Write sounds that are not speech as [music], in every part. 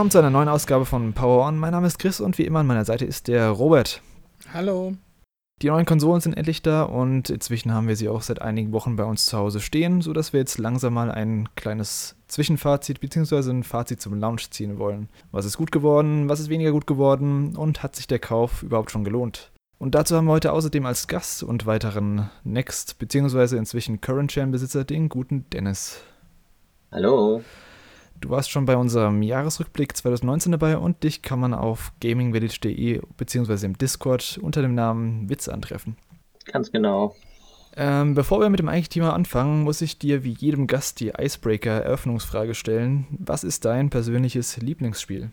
Willkommen zu einer neuen Ausgabe von Power On. Mein Name ist Chris und wie immer an meiner Seite ist der Robert. Hallo. Die neuen Konsolen sind endlich da und inzwischen haben wir sie auch seit einigen Wochen bei uns zu Hause stehen, sodass wir jetzt langsam mal ein kleines Zwischenfazit bzw. ein Fazit zum Launch ziehen wollen. Was ist gut geworden, was ist weniger gut geworden und hat sich der Kauf überhaupt schon gelohnt? Und dazu haben wir heute außerdem als Gast und weiteren Next bzw. inzwischen Current Chain Besitzer den guten Dennis. Hallo. Du warst schon bei unserem Jahresrückblick 2019 dabei und dich kann man auf gamingvillage.de bzw. im Discord unter dem Namen Witz antreffen. Ganz genau. Ähm, bevor wir mit dem eigentlichen Thema anfangen, muss ich dir wie jedem Gast die Icebreaker-Eröffnungsfrage stellen. Was ist dein persönliches Lieblingsspiel?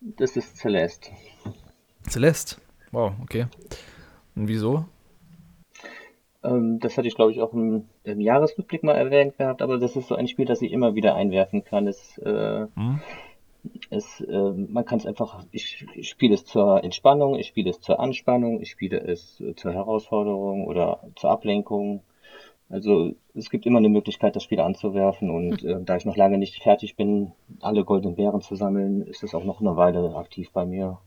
Das ist Celeste. Celeste? Wow, okay. Und wieso? Ähm, das hatte ich, glaube ich, auch im, im, Jahresrückblick mal erwähnt gehabt, aber das ist so ein Spiel, das ich immer wieder einwerfen kann. Es, äh, hm. es, äh, man kann es einfach, ich, ich spiele es zur Entspannung, ich spiele es zur Anspannung, ich spiele es zur Herausforderung oder zur Ablenkung. Also es gibt immer eine Möglichkeit, das Spiel anzuwerfen und äh, da ich noch lange nicht fertig bin, alle goldenen Bären zu sammeln, ist es auch noch eine Weile aktiv bei mir.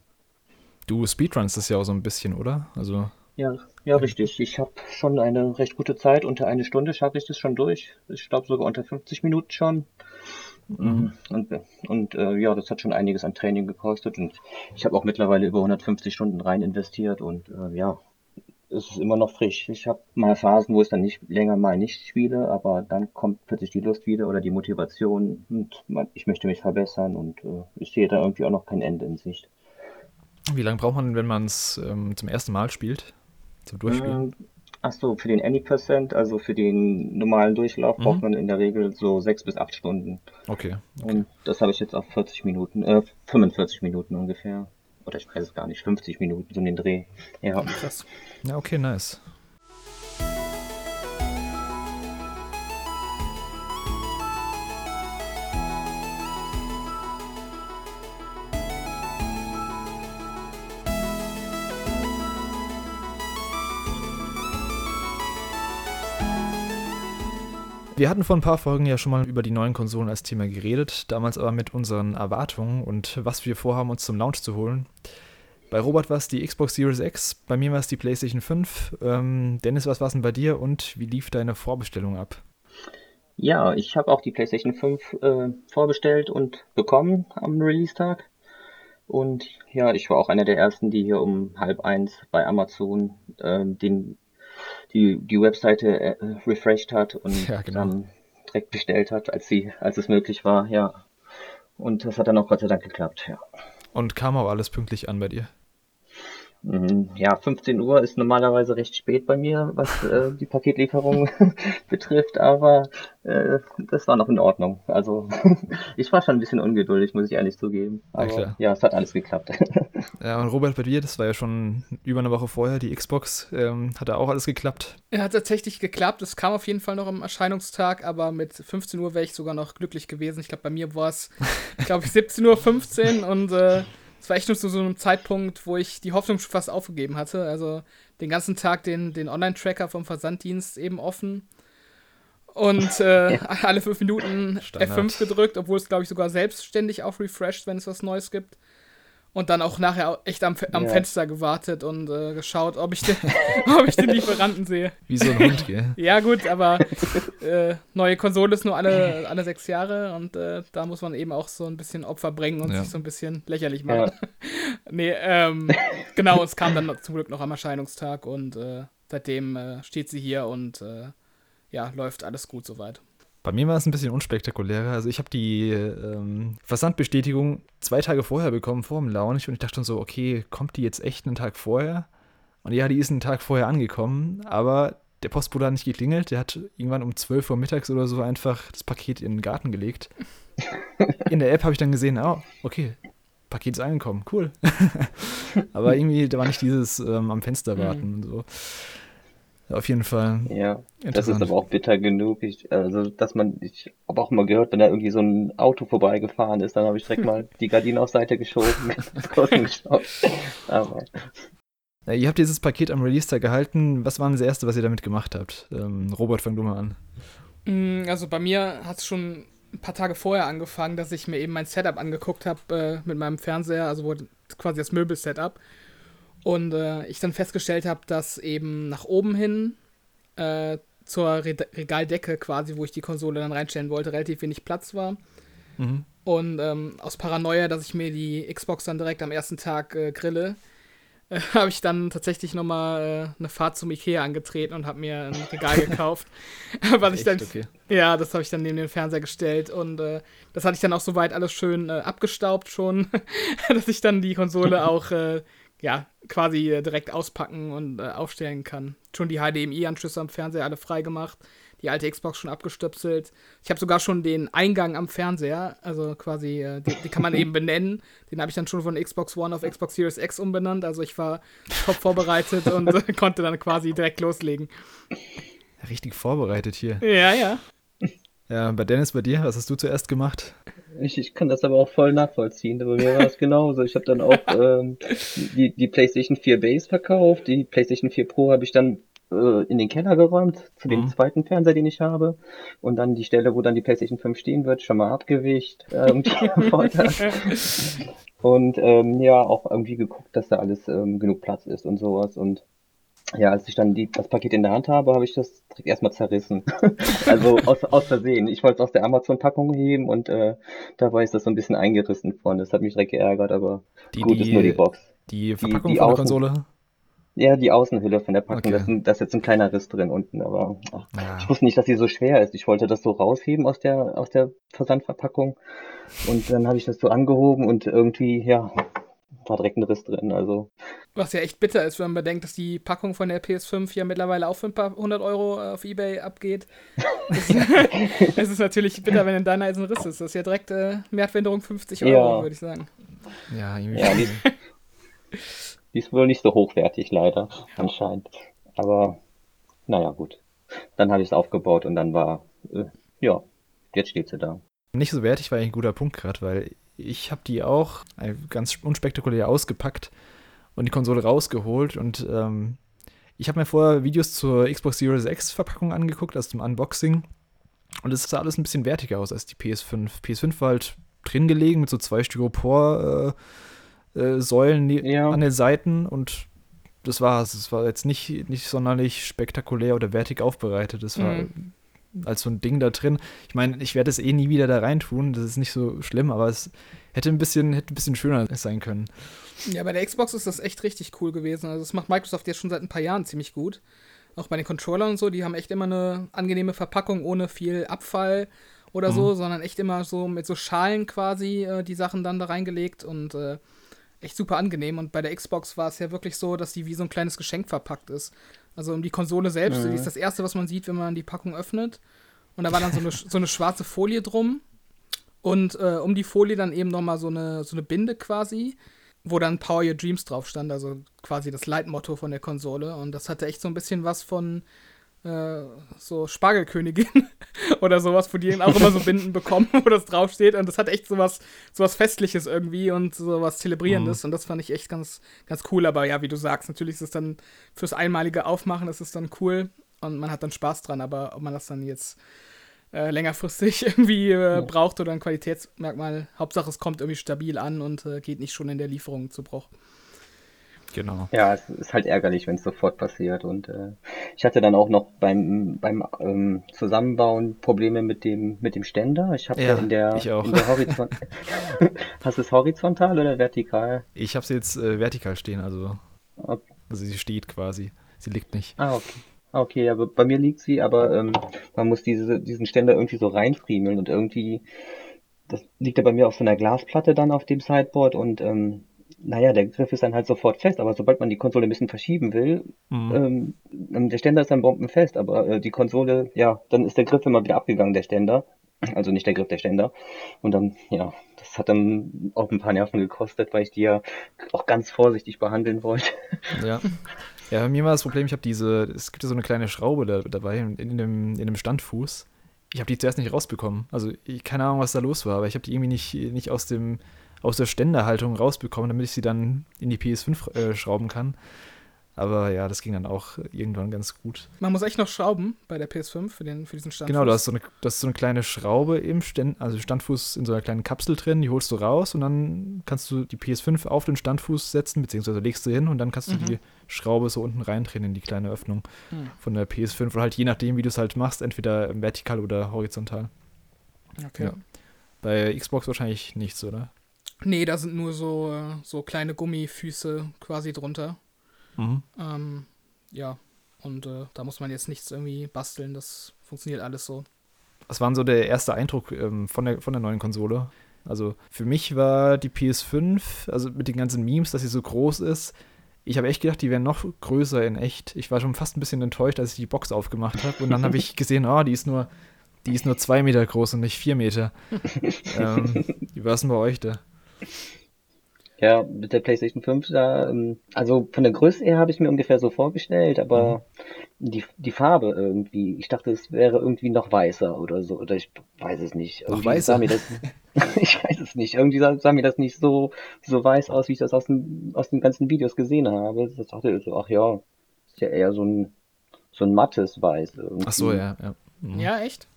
Du speedrunst das ja auch so ein bisschen, oder? Also ja, ja, richtig. Ich habe schon eine recht gute Zeit. Unter eine Stunde schaffe ich das schon durch. Ich glaube sogar unter 50 Minuten schon. Mhm. Und, und äh, ja, das hat schon einiges an Training gekostet. Und ich habe auch mittlerweile über 150 Stunden rein investiert. Und äh, ja, es ist immer noch frisch. Ich habe mal Phasen, wo ich dann nicht länger mal nicht spiele, aber dann kommt plötzlich die Lust wieder oder die Motivation und man, ich möchte mich verbessern und äh, ich sehe da irgendwie auch noch kein Ende in Sicht. Wie lange braucht man, wenn man es ähm, zum ersten Mal spielt? Zum Durchspielen? Ähm, Achso, für den Any%, also für den normalen Durchlauf, mhm. braucht man in der Regel so sechs bis acht Stunden. Okay. okay. Und das habe ich jetzt auf 40 Minuten, äh, 45 Minuten ungefähr. Oder ich weiß es gar nicht, 50 Minuten, so in den Dreh. Ja. Krass. Ja, okay, nice. Wir hatten vor ein paar Folgen ja schon mal über die neuen Konsolen als Thema geredet, damals aber mit unseren Erwartungen und was wir vorhaben, uns zum Launch zu holen. Bei Robert war es die Xbox Series X, bei mir war es die PlayStation 5. Ähm, Dennis, was war es denn bei dir und wie lief deine Vorbestellung ab? Ja, ich habe auch die PlayStation 5 äh, vorbestellt und bekommen am Release-Tag. Und ja, ich war auch einer der ersten, die hier um halb eins bei Amazon äh, den die, die Webseite äh, refreshed hat und ja, genau. dann direkt bestellt hat, als sie, als es möglich war, ja. Und das hat dann auch Gott sei Dank geklappt, ja. Und kam auch alles pünktlich an bei dir? Mhm. Ja, 15 Uhr ist normalerweise recht spät bei mir, was äh, die Paketlieferung [laughs] betrifft, aber äh, das war noch in Ordnung. Also [laughs] ich war schon ein bisschen ungeduldig, muss ich ehrlich zugeben. Aber ja, ja es hat alles geklappt. [laughs] ja, und Robert, bei dir, das war ja schon über eine Woche vorher, die Xbox, ähm, hat da auch alles geklappt? Ja, hat tatsächlich geklappt. Es kam auf jeden Fall noch am Erscheinungstag, aber mit 15 Uhr wäre ich sogar noch glücklich gewesen. Ich glaube, bei mir war es, glaube ich, 17.15 Uhr und äh, es war echt nur zu so einem Zeitpunkt, wo ich die Hoffnung schon fast aufgegeben hatte. Also den ganzen Tag den, den Online-Tracker vom Versanddienst eben offen. Und äh, [laughs] alle fünf Minuten Standard. F5 gedrückt, obwohl es, glaube ich, sogar selbstständig auch refreshed, wenn es was Neues gibt. Und dann auch nachher echt am, am ja. Fenster gewartet und äh, geschaut, ob ich, den, [laughs] ob ich den Lieferanten sehe. Wie so ein Hund, gell? [laughs] ja, gut, aber äh, neue Konsole ist nur alle, alle sechs Jahre und äh, da muss man eben auch so ein bisschen Opfer bringen und ja. sich so ein bisschen lächerlich machen. Ja. [laughs] nee, ähm, genau, es kam dann zum Glück noch am Erscheinungstag und äh, seitdem äh, steht sie hier und äh, ja, läuft alles gut soweit. Bei mir war es ein bisschen unspektakulärer. Also ich habe die ähm, Versandbestätigung zwei Tage vorher bekommen, vor dem Launch. Und ich dachte schon so, okay, kommt die jetzt echt einen Tag vorher? Und ja, die ist einen Tag vorher angekommen, aber der Postbote hat nicht geklingelt. Der hat irgendwann um 12 Uhr mittags oder so einfach das Paket in den Garten gelegt. In der App habe ich dann gesehen, oh, okay, Paket ist angekommen, cool. [laughs] aber irgendwie, da war nicht dieses ähm, am Fenster warten mhm. und so. Auf jeden Fall. Ja, das ist aber auch bitter genug. Ich, also, dass man, ich habe auch mal gehört, wenn da irgendwie so ein Auto vorbeigefahren ist, dann habe ich direkt [laughs] mal die Gardine auf Seite geschoben, [laughs] geschaut. Aber. Ja, ihr habt dieses Paket am Release-Tag gehalten. Was war das erste, was ihr damit gemacht habt? Ähm, Robert, fang du mal an. Mm, also bei mir hat es schon ein paar Tage vorher angefangen, dass ich mir eben mein Setup angeguckt habe äh, mit meinem Fernseher, also wo, quasi das Möbelsetup. Und äh, ich dann festgestellt habe, dass eben nach oben hin äh, zur Re Regaldecke quasi, wo ich die Konsole dann reinstellen wollte, relativ wenig Platz war. Mhm. Und ähm, aus Paranoia, dass ich mir die Xbox dann direkt am ersten Tag äh, grille, [laughs] habe ich dann tatsächlich nochmal äh, eine Fahrt zum Ikea angetreten und habe mir ein Regal [laughs] gekauft. [laughs] was ich dann, okay. Ja, das habe ich dann neben den Fernseher gestellt und äh, das hatte ich dann auch soweit alles schön äh, abgestaubt schon, dass ich dann die Konsole auch äh, ja, quasi äh, direkt auspacken und aufstellen kann. Schon die HDMI-Anschlüsse am Fernseher alle freigemacht die alte Xbox schon abgestöpselt. Ich habe sogar schon den Eingang am Fernseher, also quasi, äh, die, die, kann man eben [laughs] benennen. Den habe ich dann schon von Xbox One auf Xbox Series X umbenannt. Also ich war top vorbereitet und äh, [laughs] konnte dann quasi direkt loslegen. Richtig vorbereitet hier. Ja, ja. Ja, bei Dennis, bei dir, was hast du zuerst gemacht? Ich, ich kann das aber auch voll nachvollziehen. Bei mir war es genauso. Ich habe dann auch [laughs] ähm, die, die PlayStation 4 Base verkauft. Die PlayStation 4 Pro habe ich dann äh, in den Keller geräumt, zu dem mhm. zweiten Fernseher, den ich habe. Und dann die Stelle, wo dann die PlayStation 5 stehen wird, schon mal abgewischt. Ähm, [laughs] [laughs] und ähm, ja, auch irgendwie geguckt, dass da alles ähm, genug Platz ist und sowas. Und ja, als ich dann die, das Paket in der Hand habe, habe ich das direkt erstmal zerrissen. [laughs] also aus, aus Versehen. Ich wollte es aus der Amazon-Packung heben und äh, dabei ist das so ein bisschen eingerissen von. Das hat mich direkt geärgert, aber die, gut die, ist nur die Box. Die Verpackung die, die von der Konsole? Ja, die Außenhülle von der Packung, okay. da, ist jetzt ein kleiner Riss drin unten, aber ach, ja. ich wusste nicht, dass sie so schwer ist. Ich wollte das so rausheben aus der, aus der Versandverpackung und dann habe ich das so angehoben und irgendwie, ja, war direkt ein Riss drin, also. Was ja echt bitter ist, wenn man bedenkt, dass die Packung von der PS5 ja mittlerweile auch für ein paar hundert Euro auf Ebay abgeht. [laughs] es ist natürlich bitter, wenn in deiner ein Riss ist. Das ist ja direkt äh, Wertwänderung 50 Euro, ja. würde ich sagen. Ja, irgendwie. Ja, Die [laughs] ist wohl nicht so hochwertig, leider, anscheinend. Aber naja, gut. Dann habe ich es aufgebaut und dann war, äh, ja, jetzt steht sie da. Nicht so wertig war eigentlich ein guter Punkt gerade, weil ich habe die auch ganz unspektakulär ausgepackt und die Konsole rausgeholt und ähm, ich habe mir vorher Videos zur Xbox Series X Verpackung angeguckt, aus dem Unboxing und es sah alles ein bisschen wertiger aus als die PS5. PS5 war halt drin gelegen mit so zwei Styropor äh, äh, Säulen ja. an den Seiten und das war's. Es war jetzt nicht, nicht sonderlich spektakulär oder wertig aufbereitet. Es war mhm. Als so ein Ding da drin. Ich meine, ich werde es eh nie wieder da reintun. Das ist nicht so schlimm, aber es hätte ein bisschen, hätte ein bisschen schöner sein können. Ja, bei der Xbox ist das echt richtig cool gewesen. Also das macht Microsoft jetzt schon seit ein paar Jahren ziemlich gut. Auch bei den Controllern und so, die haben echt immer eine angenehme Verpackung ohne viel Abfall oder mhm. so, sondern echt immer so mit so Schalen quasi äh, die Sachen dann da reingelegt und äh, echt super angenehm. Und bei der Xbox war es ja wirklich so, dass die wie so ein kleines Geschenk verpackt ist. Also um die Konsole selbst, mhm. die ist das erste, was man sieht, wenn man die Packung öffnet. Und da war dann so eine, so eine schwarze Folie drum. Und äh, um die Folie dann eben nochmal so eine, so eine Binde quasi, wo dann Power Your Dreams drauf stand, also quasi das Leitmotto von der Konsole. Und das hatte echt so ein bisschen was von äh, so Spargelkönigin [laughs] oder sowas, wo die auch immer so [laughs] Binden bekommen, wo das draufsteht. Und das hat echt sowas, sowas Festliches irgendwie und sowas Zelebrierendes. Mhm. Und das fand ich echt ganz, ganz cool. Aber ja, wie du sagst, natürlich ist es dann fürs einmalige Aufmachen, ist es dann cool und man hat dann Spaß dran. Aber ob man das dann jetzt äh, längerfristig [laughs] irgendwie äh, ja. braucht oder ein Qualitätsmerkmal, Hauptsache es kommt irgendwie stabil an und äh, geht nicht schon in der Lieferung zu Bruch. Genau. Ja, es ist halt ärgerlich, wenn es sofort passiert. Und äh, ich hatte dann auch noch beim, beim ähm, Zusammenbauen Probleme mit dem, mit dem Ständer. Ich habe ja, in der, ich auch. In der Horizont [laughs] Hast du es horizontal oder vertikal? Ich habe sie jetzt äh, vertikal stehen, also. Okay. Also sie steht quasi. Sie liegt nicht. Ah, okay. Okay, aber bei mir liegt sie, aber ähm, man muss diese, diesen Ständer irgendwie so reinfriemeln und irgendwie, das liegt ja bei mir auf so einer Glasplatte dann auf dem Sideboard und ähm, naja, der Griff ist dann halt sofort fest, aber sobald man die Konsole ein bisschen verschieben will, mhm. ähm, ähm, der Ständer ist dann bombenfest, aber äh, die Konsole, ja, dann ist der Griff immer wieder abgegangen, der Ständer. [clears throat] Also nicht der Griff, der Ständer. Und dann, ja, das hat dann auch ein paar Nerven gekostet, weil ich die ja auch ganz vorsichtig behandeln wollte. [laughs] Ja. Ja, bei mir war das Problem, ich habe diese, es gibt ja so eine kleine Schraube da, dabei in, in, dem, in dem Standfuß. Ich habe die zuerst nicht rausbekommen. Also, ich, keine Ahnung, was da los war, aber ich habe die irgendwie nicht, nicht aus dem aus der Ständerhaltung rausbekommen, damit ich sie dann in die PS5 äh, schrauben kann. Aber ja, das ging dann auch irgendwann ganz gut. Man muss echt noch schrauben bei der PS5 für, den, für diesen Standfuß. Genau, du hast so eine, das ist so eine kleine Schraube im Stand, also Standfuß in so einer kleinen Kapsel drin, die holst du raus und dann kannst du die PS5 auf den Standfuß setzen, beziehungsweise legst du hin und dann kannst du Mhm. die Schraube so unten reindrehen in die kleine Öffnung Hm. von der PS5 oder halt je nachdem, wie du es halt machst, entweder vertikal oder horizontal. Okay. Ja. Bei Xbox wahrscheinlich nichts, oder? Nee, da sind nur so, äh, so kleine Gummifüße quasi drunter. Mhm. Ähm, ja, und äh, da muss man jetzt nichts irgendwie basteln. Das funktioniert alles so. Was war denn so der erste Eindruck ähm, von, der, von der neuen Konsole? Also für mich war die PS5, also mit den ganzen Memes, dass sie so groß ist, ich habe echt gedacht, die wären noch größer in echt. Ich war schon fast ein bisschen enttäuscht, als ich die Box aufgemacht habe. Und dann habe ich gesehen, oh, die ist nur, die ist nur zwei Meter groß und nicht vier Meter. [laughs] ähm, wie war es denn bei euch da? Ja, mit der PlayStation 5, da, ähm, also von der Größe her habe ich mir ungefähr so vorgestellt, aber die, die Farbe irgendwie, ich dachte, es wäre irgendwie noch weißer oder so, oder ich weiß es nicht. Irgendwie weißer? Sah mir das, [laughs] ich weiß es nicht. Irgendwie sah, sah mir das nicht so, so weiß aus, wie ich das aus, den, aus den ganzen Videos gesehen habe. Ich dachte ich so, ach ja, ist ja eher so ein, so ein mattes Weiß irgendwie. Ach so, ja, ja. Mhm. Ja, echt?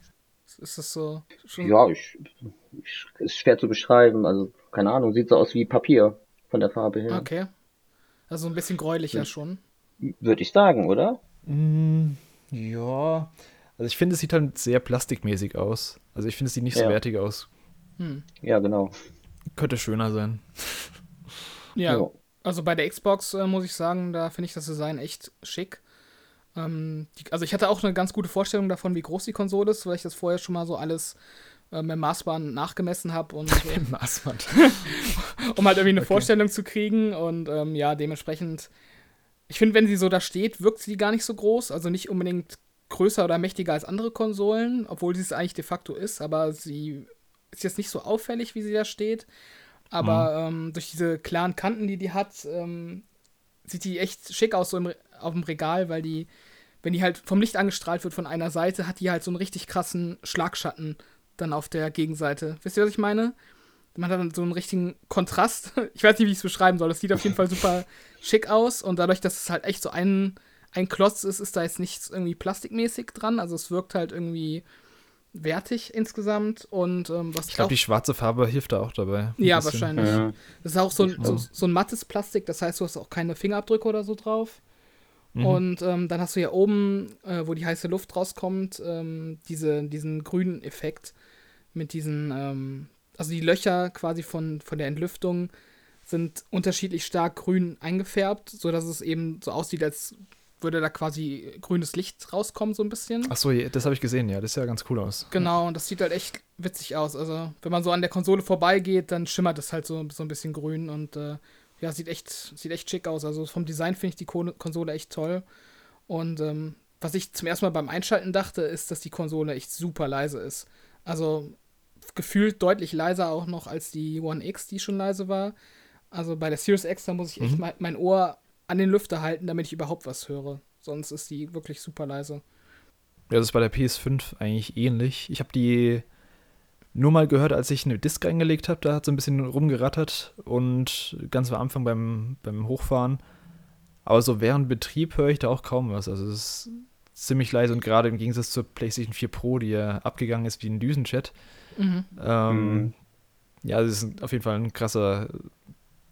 Ist das so? Schon, Ja, ich, ich, ist schwer zu beschreiben, also keine Ahnung, sieht so aus wie Papier von der Farbe her. Okay. Also ein bisschen gräulicher schon. Würde ich sagen, oder? Mm, ja. Also ich finde, es sieht halt sehr plastikmäßig aus. Also ich finde, es sieht nicht so Ja. wertig aus. Hm. Ja, genau. Könnte schöner sein. Ja, Ja. also bei der Xbox äh, muss ich sagen, da finde ich das Design echt schick. Ähm, die, also ich hatte auch eine ganz gute Vorstellung davon, wie groß die Konsole ist, weil ich das vorher schon mal so alles äh, mit Maßbahn nachgemessen habe und [laughs] äh, Maßband. [laughs] um halt irgendwie eine Okay. Vorstellung zu kriegen. Und ähm, ja, dementsprechend, ich finde, wenn sie so da steht, wirkt sie gar nicht so groß. Also nicht unbedingt größer oder mächtiger als andere Konsolen, obwohl sie es eigentlich de facto ist, aber sie ist jetzt nicht so auffällig, wie sie da steht. Aber ähm, durch diese klaren Kanten, die die hat, ähm, sieht die echt schick aus so im, auf dem Regal, weil die, wenn die halt vom Licht angestrahlt wird von einer Seite, hat die halt so einen richtig krassen Schlagschatten dann auf der Gegenseite. Wisst ihr, was ich meine? Man hat dann so einen richtigen Kontrast. [laughs] Ich weiß nicht, wie ich es beschreiben soll. Es sieht auf jeden Fall super [laughs] schick aus und dadurch, dass es halt echt so ein, ein Klotz ist, ist da jetzt nichts irgendwie plastikmäßig dran. Also es wirkt halt irgendwie wertig insgesamt und ähm, was Ich glaube, die schwarze Farbe hilft da auch dabei. Ja, bisschen. wahrscheinlich. Ja. Das ist auch so ein, so, so ein mattes Plastik, das heißt, du hast auch keine Fingerabdrücke oder so drauf. Mhm. Und ähm, dann hast du ja oben, äh, wo die heiße Luft rauskommt, ähm, diese, diesen grünen Effekt mit diesen, ähm, also die Löcher quasi von, von der Entlüftung sind unterschiedlich stark grün eingefärbt, sodass es eben so aussieht, als würde da quasi grünes Licht rauskommen, so ein bisschen. Ach so, ja, das habe ich gesehen, ja. Das sieht ja ganz cool aus. Genau, und das sieht halt echt witzig aus. Also, wenn man so an der Konsole vorbeigeht, dann schimmert es halt so, so ein bisschen grün und äh, ja, sieht echt, sieht echt schick aus. Also vom Design finde ich die Ko Konsole echt toll. Und ähm, was ich zum ersten Mal beim Einschalten dachte, ist, dass die Konsole echt super leise ist. Also gefühlt deutlich leiser auch noch als die One X, die schon leise war. Also bei der Series X, da muss ich echt Mhm. mein, mein Ohr an den Lüfter halten, damit ich überhaupt was höre. Sonst ist die wirklich super leise. Ja, das ist bei der PS5 eigentlich ähnlich. Ich habe die nur mal gehört, als ich eine Disk eingelegt habe. Da hat so ein bisschen rumgerattert und ganz am Anfang beim, beim Hochfahren. Aber so während Betrieb höre ich da auch kaum was. Also es ist ziemlich leise und gerade im Gegensatz zur PlayStation 4 Pro, die ja abgegangen ist wie ein Düsenjet. Mhm. Ähm, Mhm. Ja, das ist auf jeden Fall ein krasser,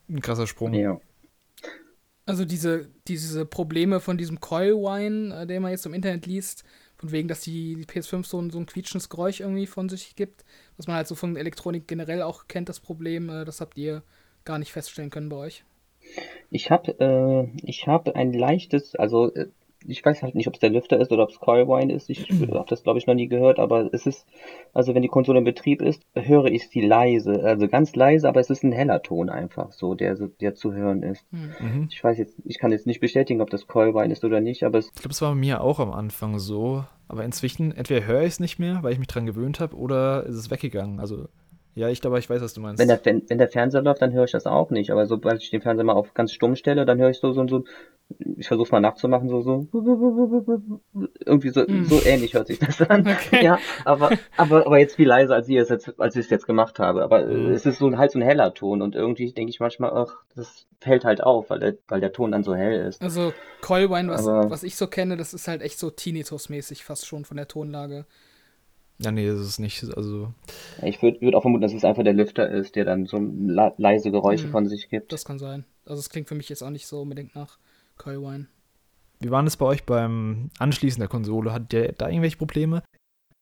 ein krasser Sprung. Ja. Also diese, diese Probleme von diesem Coil-Wine, äh, den man jetzt im Internet liest, von wegen, dass die, die PS5 so ein, so ein quietschendes Geräusch irgendwie von sich gibt, was man halt so von Elektronik generell auch kennt, das Problem, äh, das habt ihr gar nicht feststellen können bei euch. Ich habe äh, ich habe ein leichtes, also äh, ich weiß halt nicht, ob es der Lüfter ist oder ob es Coilwine ist. Ich habe das, glaube ich, noch nie gehört, aber es ist, also wenn die Konsole in Betrieb ist, höre ich sie leise, also ganz leise, aber es ist ein heller Ton einfach, so der, der zu hören ist. Hm. Mhm. Ich weiß jetzt, ich kann jetzt nicht bestätigen, ob das Coilwine ist oder nicht, aber es, Ich glaube, es war bei mir auch am Anfang so. Aber inzwischen, entweder höre ich es nicht mehr, weil ich mich dran gewöhnt habe, oder ist es weggegangen. Also, ja, ich glaube, ich weiß, was du meinst. wenn der, wenn, wenn der Fernseher läuft, dann höre ich das auch nicht, aber sobald ich den Fernseher mal auf ganz stumm stelle, dann höre ich so, so, so, ich versuche mal nachzumachen, so, so, irgendwie so, mm. so ähnlich hört sich das an. [laughs] Okay. Ja, aber, aber, aber jetzt viel leiser, als ich es jetzt, als ich es jetzt gemacht habe. Aber mm. es ist so halt so ein heller Ton und irgendwie denke ich manchmal, ach, das fällt halt auf, weil der, weil der Ton dann so hell ist. Also Coilwine, was, was ich so kenne, das ist halt echt so Tinnitus-mäßig fast schon von der Tonlage. Ja, nee, das ist nicht, also. Ich würde würd auch vermuten, dass es einfach der Lüfter ist, der dann so leise Geräusche hm, von sich gibt. Das kann sein. Also es klingt für mich jetzt auch nicht so unbedingt nach Coilwine. Wie waren das bei euch beim Anschließen der Konsole? Hattet ihr da irgendwelche Probleme?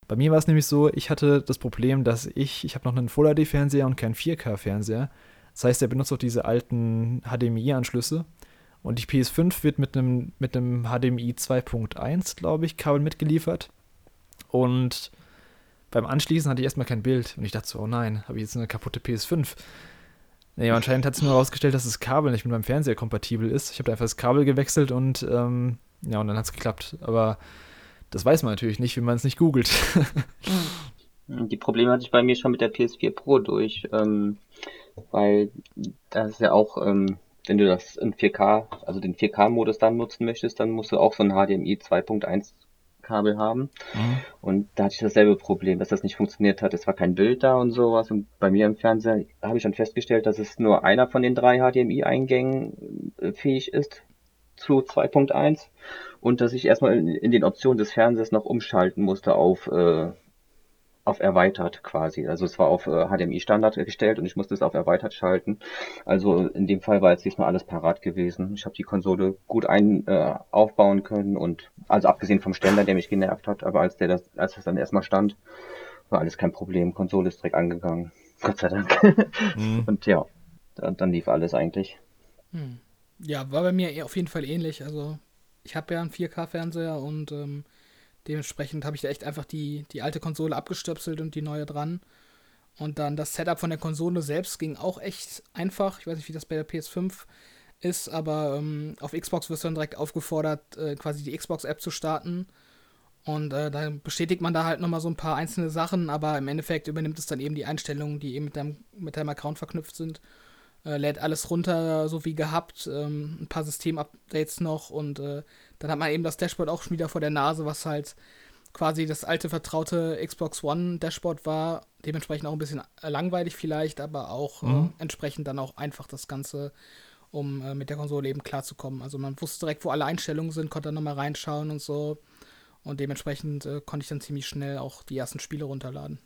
Bei mir war es nämlich so, ich hatte das Problem, dass ich, ich habe noch einen Full HD-Fernseher und keinen 4K-Fernseher. Das heißt, er benutzt auch diese alten HDMI-Anschlüsse. Und die PS5 wird mit einem, mit einem HDMI 2.1, glaube ich, Kabel mitgeliefert. Und beim Anschließen hatte ich erstmal kein Bild. Und ich dachte so, oh nein, habe ich jetzt eine kaputte PS5? Nee, anscheinend hat es nur herausgestellt, dass das Kabel nicht mit meinem Fernseher kompatibel ist. Ich habe einfach das Kabel gewechselt und ähm, ja, und dann hat es geklappt. Aber das weiß man natürlich nicht, wenn man es nicht googelt. [laughs] Die Probleme hatte ich bei mir schon mit der PS4 Pro durch, ähm, weil das ist ja auch, ähm, wenn du das in 4K, also den 4K-Modus dann nutzen möchtest, dann musst du auch so ein HDMI 2.1 Kabel haben. Mhm. Und da hatte ich dasselbe Problem, dass das nicht funktioniert hat. Es war kein Bild da und sowas. Und bei mir im Fernseher habe ich dann festgestellt, dass es nur einer von den drei HDMI-Eingängen äh, fähig ist zu 2.1 und dass ich erstmal in, in, den Optionen des Fernsehers noch umschalten musste auf äh, auf erweitert quasi. Also es war auf äh, HDMI Standard gestellt und ich musste es auf erweitert schalten. Also in dem Fall war jetzt diesmal alles parat gewesen. Ich habe die Konsole gut ein äh, aufbauen können und also abgesehen vom Ständer, der mich genervt hat, aber als der das als das dann erstmal stand, war alles kein Problem. Konsole ist direkt angegangen. [laughs] Gott sei Dank. Mhm. Und ja, dann, dann, lief alles eigentlich. Hm. Ja, war bei mir auf jeden Fall ähnlich. Also ich habe ja einen 4K-Fernseher und ähm, Dementsprechend habe ich da echt einfach die, die alte Konsole abgestöpselt und die neue dran. Und dann das Setup von der Konsole selbst ging auch echt einfach. Ich weiß nicht, wie das bei der PS5 ist, aber ähm, auf Xbox wirst du dann direkt aufgefordert, äh, quasi die Xbox-App zu starten. Und äh, dann bestätigt man da halt nochmal so ein paar einzelne Sachen, aber im Endeffekt übernimmt es dann eben die Einstellungen, die eben mit deinem, mit deinem Account verknüpft sind. Äh, lädt alles runter, so wie gehabt. Ähm, ein paar Systemupdates noch und äh, dann hat man eben das Dashboard auch schon wieder vor der Nase, was halt quasi das alte vertraute Xbox One Dashboard war. Dementsprechend auch ein bisschen langweilig vielleicht, aber auch äh, mhm. äh, entsprechend dann auch einfach das Ganze, um äh, mit der Konsole eben klarzukommen. Also man wusste direkt, wo alle Einstellungen sind, konnte dann nochmal reinschauen und so. Und dementsprechend äh, konnte ich dann ziemlich schnell auch die ersten Spiele runterladen.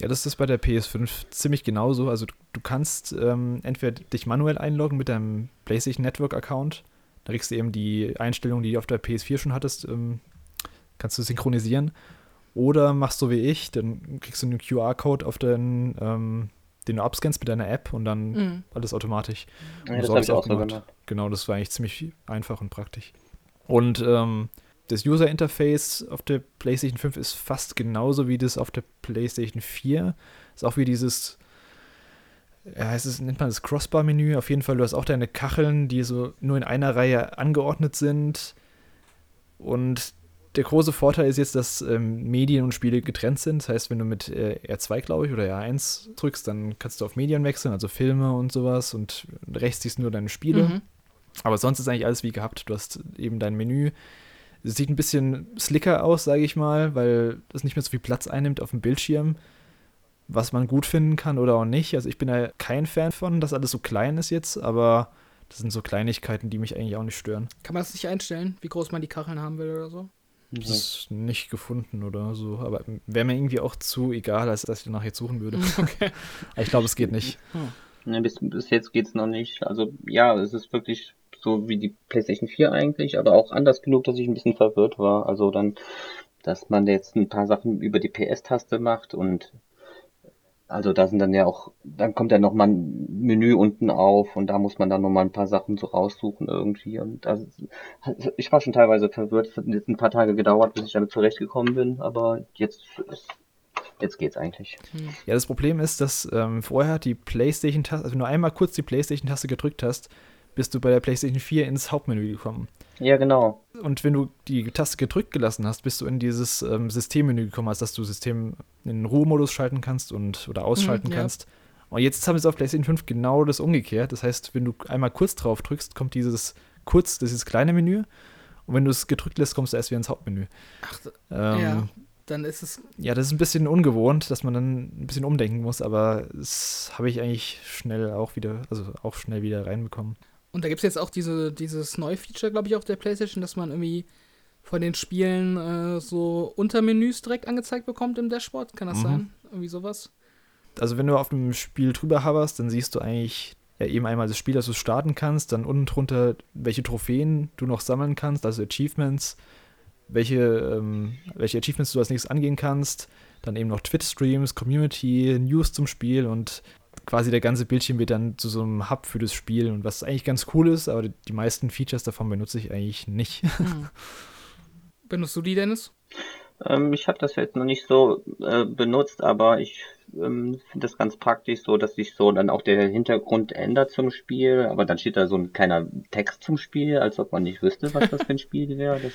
Ja, das ist bei der PS5 ziemlich genauso. Also du, du kannst ähm, entweder dich manuell einloggen mit deinem PlayStation Network Account da kriegst du eben die Einstellungen, die du auf der PS4 schon hattest, ähm, kannst du synchronisieren. Oder machst so wie ich, dann kriegst du einen QR-Code auf den, ähm, den du abscannst mit deiner App und dann mhm. alles automatisch. Ja, das so habe ich auch gemacht. Genau, das war eigentlich ziemlich einfach und praktisch. Und ähm, das User-Interface auf der PlayStation 5 ist fast genauso wie das auf der PlayStation 4. Ist auch wie dieses ja, es ist, nennt man das Crossbar-Menü. Auf jeden Fall, du hast auch deine Kacheln, die so nur in einer Reihe angeordnet sind. Und der große Vorteil ist jetzt, dass ähm, Medien und Spiele getrennt sind. Das heißt, wenn du mit äh, R2, glaube ich, oder R1 drückst, dann kannst du auf Medien wechseln, also Filme und sowas. Und rechts siehst du nur deine Spiele. Mhm. Aber sonst ist eigentlich alles wie gehabt. Du hast eben dein Menü. Es sieht ein bisschen slicker aus, sage ich mal, weil es nicht mehr so viel Platz einnimmt auf dem Bildschirm was man gut finden kann oder auch nicht. Also ich bin da kein Fan von, dass alles so klein ist jetzt, aber das sind so Kleinigkeiten, die mich eigentlich auch nicht stören. Kann man das nicht einstellen, wie groß man die Kacheln haben will oder so? Das ist nicht gefunden oder so, aber wäre mir irgendwie auch zu egal, als dass ich danach jetzt suchen würde. [laughs] Okay. ich glaube, es geht nicht. Hm. Ja, bis, bis jetzt geht es noch nicht. Also ja, es ist wirklich so wie die PlayStation 4 eigentlich, aber auch anders genug, dass ich ein bisschen verwirrt war. Also dann, dass man jetzt ein paar Sachen über die PS-Taste macht und also da sind dann ja auch, dann kommt ja nochmal ein Menü unten auf und da muss man dann nochmal ein paar Sachen so raussuchen irgendwie. Und also, ich war schon teilweise verwirrt. Es hat jetzt ein paar Tage gedauert, bis ich damit zurechtgekommen bin, aber jetzt ist, jetzt geht's eigentlich. Hm. Ja, das Problem ist, dass ähm, vorher die PlayStation-Taste, also wenn du einmal kurz die PlayStation-Taste gedrückt hast, bist du bei der PlayStation 4 ins Hauptmenü gekommen. Ja, genau. Und wenn du die Taste gedrückt gelassen hast, bist du in dieses ähm, Systemmenü gekommen, als dass du System in den Ruhemodus schalten kannst und oder ausschalten mhm, ja. kannst. Und jetzt haben wir es auf PlayStation 5 genau das umgekehrt. Das heißt, wenn du einmal kurz drauf drückst, kommt dieses kurz, das ist das kleine Menü. Und wenn du es gedrückt lässt, kommst du erst wieder ins Hauptmenü. Ach, Ähm, ja. Dann ist es. Ja, das ist ein bisschen ungewohnt, dass man dann ein bisschen umdenken muss, aber das habe ich eigentlich schnell auch wieder, also auch schnell wieder reinbekommen. Und da gibt es jetzt auch diese, dieses neue Feature, glaube ich, auf der PlayStation, dass man irgendwie von den Spielen äh, so Untermenüs direkt angezeigt bekommt im Dashboard. Kann das Mhm. sein? Irgendwie sowas? Also wenn du auf dem Spiel drüber hoverst, dann siehst du eigentlich ja eben einmal das Spiel, das du starten kannst, dann unten drunter, welche Trophäen du noch sammeln kannst, also Achievements, welche, ähm, welche Achievements du als nächstes angehen kannst, dann eben noch Twitch-Streams, Community, News zum Spiel und quasi der ganze Bildschirm wird dann zu so einem Hub für das Spiel und was eigentlich ganz cool ist, aber die meisten Features davon benutze ich eigentlich nicht. Hm. [laughs] Benutzt du die, Dennis? Ähm, ich habe das jetzt noch nicht so äh, benutzt, aber ich ähm, finde das ganz praktisch so, dass sich so dann auch der Hintergrund ändert zum Spiel, aber dann steht da so ein kleiner Text zum Spiel, als ob man nicht wüsste, was das für ein Spiel [laughs] wäre. Das,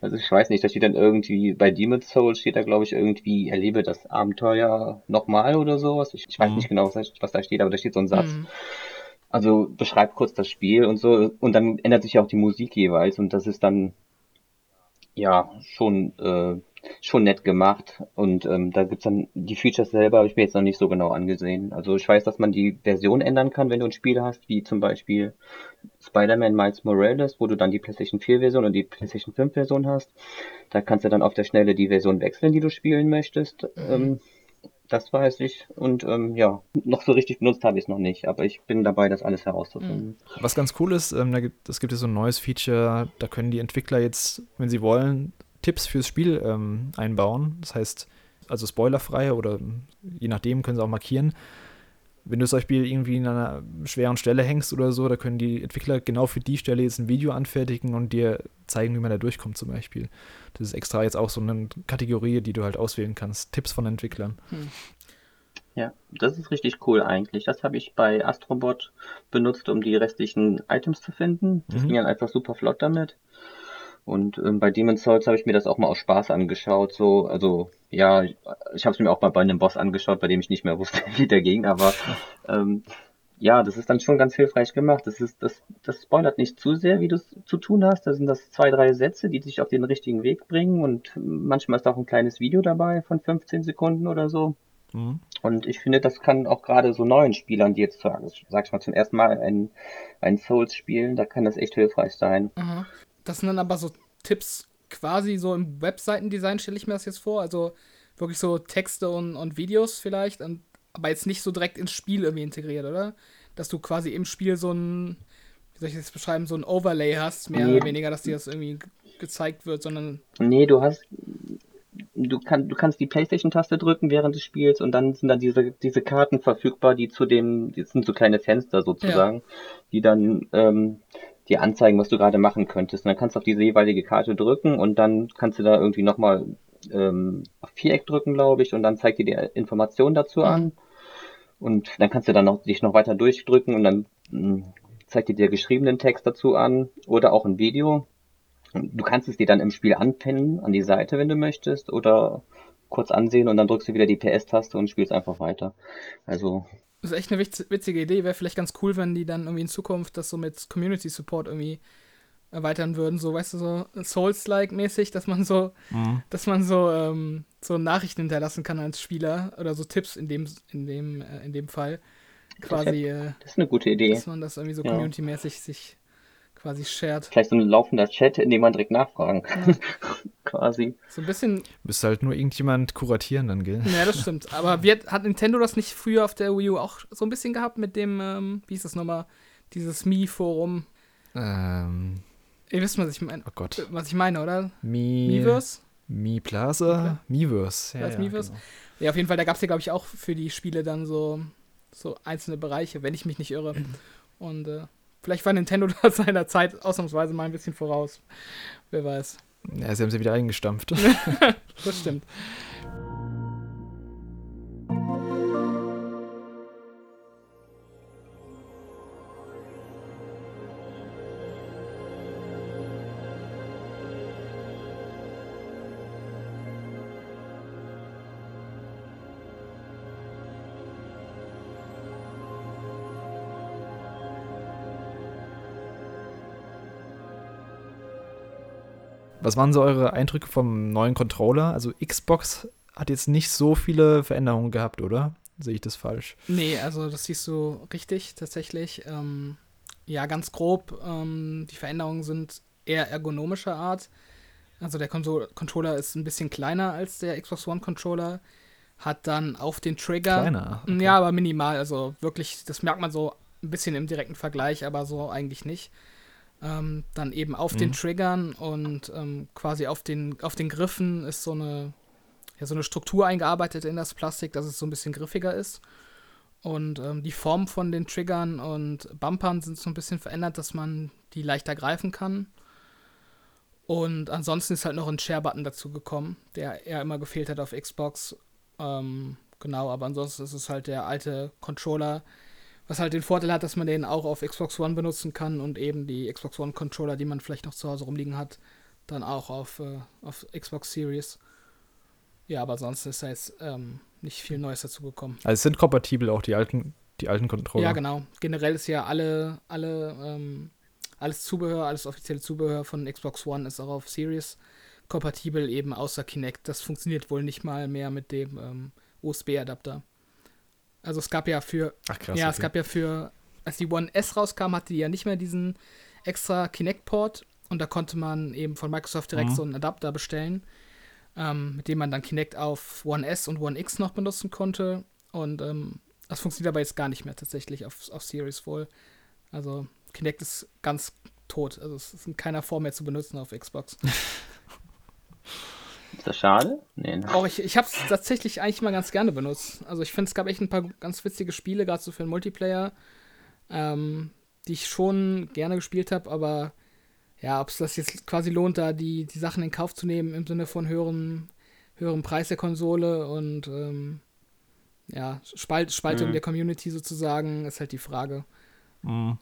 also ich weiß nicht, da steht dann irgendwie, bei Demon's Souls steht da glaube ich irgendwie, erlebe das Abenteuer nochmal oder sowas. Ich, ich weiß Mhm. nicht genau, was, da- was da steht, aber da steht so ein Satz. Hm. Also beschreib kurz das Spiel und so und dann ändert sich ja auch die Musik jeweils und das ist dann ja schon äh, schon nett gemacht und ähm, da gibt's dann die Features selber habe ich mir jetzt noch nicht so genau angesehen. Also ich weiß, dass man die Version ändern kann, wenn du ein Spiel hast, wie zum Beispiel Spider-Man Miles Morales, wo du dann die PlayStation 4 Version und die PlayStation 5 Version hast. Da kannst du dann auf der Schnelle die Version wechseln, die du spielen möchtest. Ähm, das weiß ich. Und ähm, ja, noch so richtig benutzt habe ich es noch nicht, aber ich bin dabei, das alles herauszufinden. Was ganz cool ist, ähm, da gibt, es gibt jetzt so ein neues Feature, da können die Entwickler jetzt, wenn sie wollen, Tipps fürs Spiel ähm, einbauen. Das heißt, also spoilerfrei oder je nachdem können sie auch markieren. Wenn du zum Beispiel irgendwie in einer schweren Stelle hängst oder so, da können die Entwickler genau für die Stelle jetzt ein Video anfertigen und dir zeigen, wie man da durchkommt zum Beispiel. Das ist extra jetzt auch so eine Kategorie, die du halt auswählen kannst. Tipps von Entwicklern. Ja, das ist richtig cool eigentlich. Das habe ich bei Astrobot benutzt, um die restlichen Items zu finden. Das Mhm. ging dann einfach super flott damit. Und ähm, bei Demon's Souls habe ich mir das auch mal aus Spaß angeschaut. So, also ja, ich, ich habe es mir auch mal bei einem Boss angeschaut, bei dem ich nicht mehr [laughs] wusste, wie der ging. Aber ähm, ja, das ist dann schon ganz hilfreich gemacht. Das ist, das, das spoilert nicht zu sehr, wie du es zu tun hast. Da sind das zwei, drei Sätze, die dich auf den richtigen Weg bringen. Und manchmal ist auch ein kleines Video dabei von 15 Sekunden oder so. Mhm. Und ich finde, das kann auch gerade so neuen Spielern, die jetzt, sag sag ich mal, zum ersten Mal ein, ein Souls spielen, da kann das echt hilfreich sein. Aha. Das sind dann aber so Tipps quasi so im Webseitendesign, stelle ich mir das jetzt vor. Also wirklich so Texte und, und Videos vielleicht, und, aber jetzt nicht so direkt ins Spiel irgendwie integriert, oder? Dass du quasi im Spiel so ein, wie soll ich das beschreiben, so ein Overlay hast, mehr Nee. oder weniger, dass dir das irgendwie ge- gezeigt wird, sondern. Nee, du hast, du, kann, du kannst die Playstation-Taste drücken während des Spiels und dann sind da diese, diese Karten verfügbar, die zu dem, das sind so kleine Fenster sozusagen, die dann ähm, dir anzeigen, was du gerade machen könntest. Und dann kannst du auf diese jeweilige Karte drücken und dann kannst du da irgendwie nochmal ähm, auf Viereck drücken, glaube ich, und dann zeigt dir die Informationen dazu Mhm. an. Und dann kannst du dann noch, dich noch weiter durchdrücken und dann mh, zeigt dir der geschriebenen Text dazu an oder auch ein Video. Du kannst es dir dann im Spiel anpinnen an die Seite, wenn du möchtest, oder kurz ansehen und dann drückst du wieder die PS-Taste und spielst einfach weiter. Also, Das ist echt eine witz- witzige Idee. Wäre vielleicht ganz cool, wenn die dann irgendwie in Zukunft das so mit Community Support irgendwie erweitern würden. So, weißt du, so Souls-like-mäßig, dass man so, Mhm. dass man so, ähm, so Nachrichten hinterlassen kann als Spieler oder so Tipps in dem, in dem, äh, in dem Fall. Quasi, äh, das ist eine gute Idee. dass man das irgendwie so Ja. community-mäßig sich quasi shared. Vielleicht so ein laufender Chat, in dem man direkt nachfragen kann. [laughs] Quasi. So ein bisschen, Müsste halt nur irgendjemand kuratieren dann, gell? ja, das stimmt. [laughs] Aber wie hat, Nintendo das nicht früher auf der Wii U auch so ein bisschen gehabt mit dem, ähm, wie hieß das nochmal, dieses Mi-Forum? Ähm, Ihr wisst, was ich meine. oh Gott. Was ich meine, oder? Mi, Miiverse? Mi Plaza? Miiverse. Ja, das Miiverse. Ja, auf jeden Fall, da gab es ja, glaube ich, auch für die Spiele dann so, so einzelne Bereiche, wenn ich mich nicht irre. [clears throat] Und äh, vielleicht war Nintendo [laughs] da seiner Zeit ausnahmsweise mal ein bisschen voraus. Wer weiß. Ja, sie haben sie wieder eingestampft. [laughs] Das stimmt. Was waren so eure Eindrücke vom neuen Controller? Also Xbox hat jetzt nicht so viele Veränderungen gehabt, oder? Sehe ich das falsch? Nee, also das siehst du richtig tatsächlich. Ähm, ja, ganz grob. Ähm, die Veränderungen sind eher ergonomischer Art. Also der Konsol Controller ist ein bisschen kleiner als der Xbox One Controller. Hat dann auf den Trigger. Kleiner. Okay. Ja, aber minimal. Also wirklich, das merkt man so ein bisschen im direkten Vergleich, aber so eigentlich nicht. Ähm, dann eben auf mhm. den Triggern und ähm, quasi auf den, auf den Griffen ist so eine, ja, so eine Struktur eingearbeitet in das Plastik, dass es so ein bisschen griffiger ist. Und ähm, die Form von den Triggern und Bumpern sind so ein bisschen verändert, dass man die leichter greifen kann. Und ansonsten ist halt noch ein Share-Button dazu gekommen, der eher immer gefehlt hat auf Xbox. Ähm, genau, aber ansonsten ist es halt der alte Controller, was halt den Vorteil hat, dass man den auch auf Xbox One benutzen kann und eben die Xbox One Controller, die man vielleicht noch zu Hause rumliegen hat, dann auch auf, äh, auf Xbox Series. Ja, aber sonst ist da jetzt ähm, nicht viel Neues dazu gekommen. Also es sind kompatibel auch die alten, die alten Controller. Ja, genau. Generell ist ja alle, alle, ähm, alles Zubehör, alles offizielle Zubehör von Xbox One ist auch auf Series kompatibel, eben außer Kinect. Das funktioniert wohl nicht mal mehr mit dem ähm, USB-Adapter. Also es gab ja für. Ach krass. Ja, okay. es gab ja für, als die One S rauskam, hatte die ja nicht mehr diesen extra Kinect-Port und da konnte man eben von Microsoft direkt mhm. so einen Adapter bestellen, ähm, mit dem man dann Kinect auf One S und One X noch benutzen konnte. Und ähm, das funktioniert aber jetzt gar nicht mehr tatsächlich auf, auf Series wohl. Also Kinect ist ganz tot. Also es ist in keiner Form mehr zu benutzen auf Xbox. [laughs] Ist das schade? Nee, ne? Auch ich, ich habe es tatsächlich eigentlich mal ganz gerne benutzt. Also ich finde, es gab echt ein paar ganz witzige Spiele, gerade so für den Multiplayer, ähm, die ich schon gerne gespielt habe, aber ja, ob es das jetzt quasi lohnt, da die, die Sachen in Kauf zu nehmen im Sinne von höherem, höherem Preis der Konsole und ähm, ja, Spalt, Spaltung mhm. der Community sozusagen, ist halt die Frage. Mhm.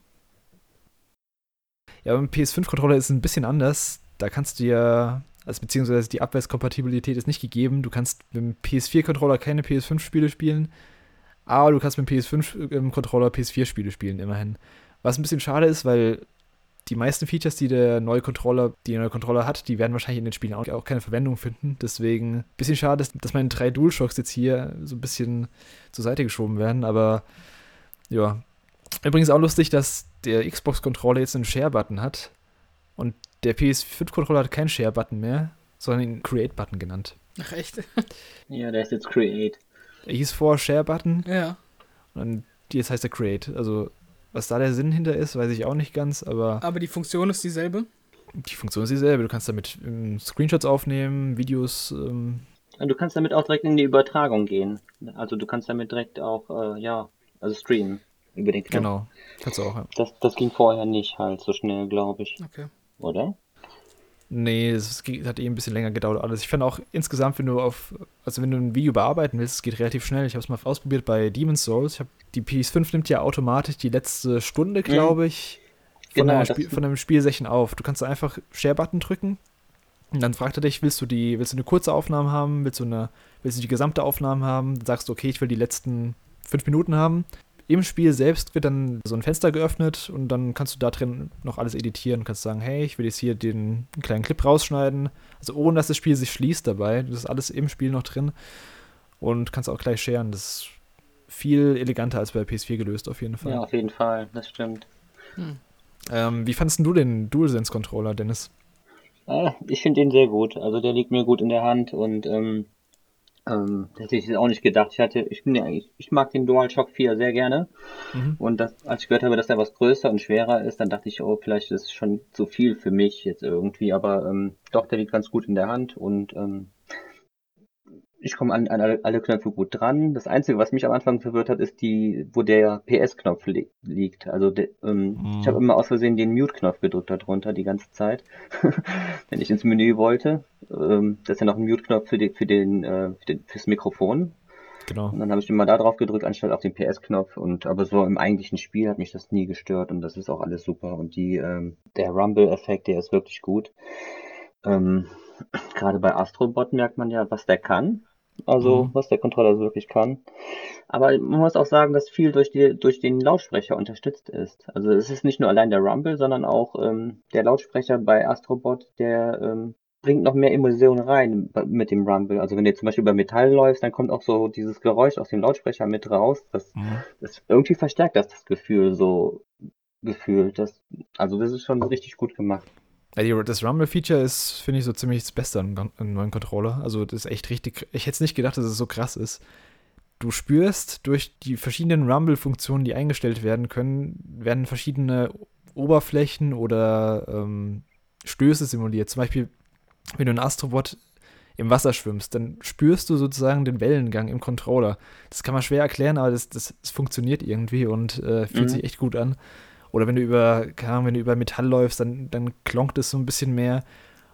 Ja, beim PS5-Controller ist es ein bisschen anders. Da kannst du ja also beziehungsweise die Abwärtskompatibilität ist nicht gegeben. Du kannst mit dem PS4-Controller keine PS5-Spiele spielen, aber du kannst mit dem PS5-Controller PS4-Spiele spielen, immerhin. Was ein bisschen schade ist, weil die meisten Features, die der neue Controller, die der neue Controller hat, die werden wahrscheinlich in den Spielen auch, keine Verwendung finden. Deswegen ein bisschen schade, dass meine drei DualShocks jetzt hier so ein bisschen zur Seite geschoben werden, aber ja. Übrigens auch lustig, dass der Xbox-Controller jetzt einen Share-Button hat. Und der PS5-Controller hat keinen Share-Button mehr, sondern den Create-Button genannt. Ach, echt? [laughs] ja, der ist jetzt Create. Er hieß vor Share-Button. Ja. Und jetzt heißt er Create. Also, was da der Sinn hinter ist, weiß ich auch nicht ganz, aber. Aber die Funktion ist dieselbe? Die Funktion ist dieselbe. Du kannst damit ähm, Screenshots aufnehmen, Videos. Ähm, du kannst damit auch direkt in die Übertragung gehen. Also, du kannst damit direkt auch, äh, ja, also streamen. Über den Knopf. Genau, kannst du auch, ja. Das, das ging vorher nicht halt so schnell, glaube ich. Okay oder? Nee, es hat eh ein bisschen länger gedauert alles. Ich finde auch insgesamt, wenn du auf, also wenn du ein Video bearbeiten willst, es geht relativ schnell. Ich habe es mal ausprobiert bei Demon's Souls. Ich hab, die PS5 nimmt ja automatisch die letzte Stunde, glaube ich, von, genau, einem Spiel, von einem Spielsession auf. Du kannst einfach Share-Button drücken und dann fragt er dich, willst du die, willst du eine kurze Aufnahme haben, willst du eine, willst du die gesamte Aufnahme haben? Dann sagst du, okay, ich will die letzten fünf Minuten haben. Im Spiel selbst wird dann so ein Fenster geöffnet und dann kannst du da drin noch alles editieren. Du kannst sagen, hey, ich will jetzt hier den kleinen Clip rausschneiden. Also ohne, dass das Spiel sich schließt dabei. Das ist alles im Spiel noch drin. Und kannst auch gleich scheren. Das ist viel eleganter als bei PS4 gelöst, auf jeden Fall. Ja, auf jeden Fall, das stimmt. Hm. Ähm, wie fandest du den DualSense-Controller, Dennis? Ah, ich finde den sehr gut. Also der liegt mir gut in der Hand und ähm, ähm, hätte ich auch nicht gedacht. Ich hatte, ich bin ja, ich, ich mag den DualShock 4 sehr gerne. Mhm. Und das, als ich gehört habe, dass er was größer und schwerer ist, dann dachte ich, oh, vielleicht ist es schon zu viel für mich jetzt irgendwie. Aber ähm, doch, der liegt ganz gut in der Hand und ähm, ich komme an, an alle, alle, Knöpfe gut dran. Das Einzige, was mich am Anfang verwirrt hat, ist die, wo der PS-Knopf li liegt. Also de, ähm, mm. ich habe immer aus Versehen den Mute-Knopf gedrückt darunter die ganze Zeit, [laughs] wenn ich ins Menü wollte. Ähm, das ist ja noch ein Mute-Knopf für, die, für den, äh, für den, fürs Mikrofon. Genau. Und dann habe ich immer da drauf gedrückt, anstatt auf den PS-Knopf. Und aber so im eigentlichen Spiel hat mich das nie gestört und das ist auch alles super. Und die, ähm, der Rumble-Effekt, der ist wirklich gut. Ähm, [clears throat] Gerade bei Astrobot merkt man ja, was der kann. Also, mhm. was der Controller wirklich kann. Aber man muss auch sagen, dass viel durch, die, durch den Lautsprecher unterstützt ist. Also, es ist nicht nur allein der Rumble, sondern auch ähm, der Lautsprecher bei Astrobot, der ähm, bringt noch mehr Emotionen rein mit dem Rumble. Also wenn du zum Beispiel über Metall läufst, dann kommt auch so dieses Geräusch aus dem Lautsprecher mit raus. Das, mhm. das irgendwie verstärkt das das Gefühl so gefühlt. Das, also das ist schon richtig gut gemacht. Ja, das Rumble-Feature ist, finde ich, so ziemlich das Beste an einem neuen Controller. Also das ist echt richtig. Ich hätte es nicht gedacht, dass es so krass ist. Du spürst durch die verschiedenen Rumble-Funktionen, die eingestellt werden können, werden verschiedene Oberflächen oder ähm, Stöße simuliert. Zum Beispiel, wenn du ein Astrobot im Wasser schwimmst, dann spürst du sozusagen den Wellengang im Controller. Das kann man schwer erklären, aber das, das, das funktioniert irgendwie und äh, fühlt mhm. sich echt gut an. Oder wenn du über, keine Ahnung, wenn du über Metall läufst, dann, dann klonkt es so ein bisschen mehr.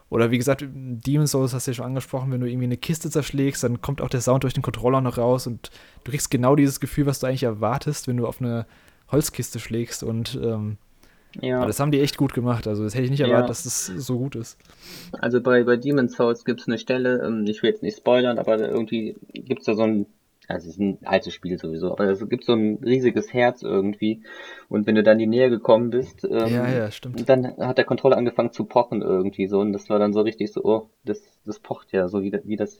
Oder wie gesagt, Demon's Souls hast du ja schon angesprochen, wenn du irgendwie eine Kiste zerschlägst, dann kommt auch der Sound durch den Controller noch raus und du kriegst genau dieses Gefühl, was du eigentlich erwartest, wenn du auf eine Holzkiste schlägst. Und ähm, ja. das haben die echt gut gemacht. Also das hätte ich nicht erwartet, ja. dass das so gut ist. Also bei, bei Demon's Souls gibt es eine Stelle, ähm, ich will jetzt nicht spoilern, aber irgendwie gibt es da so ein also es ist ein altes Spiel sowieso, aber es gibt so ein riesiges Herz irgendwie. Und wenn du dann in die Nähe gekommen bist, ähm, ja, ja, stimmt. dann hat der Controller angefangen zu pochen irgendwie so. Und das war dann so richtig so, oh, das, das pocht ja, so wie, wie das.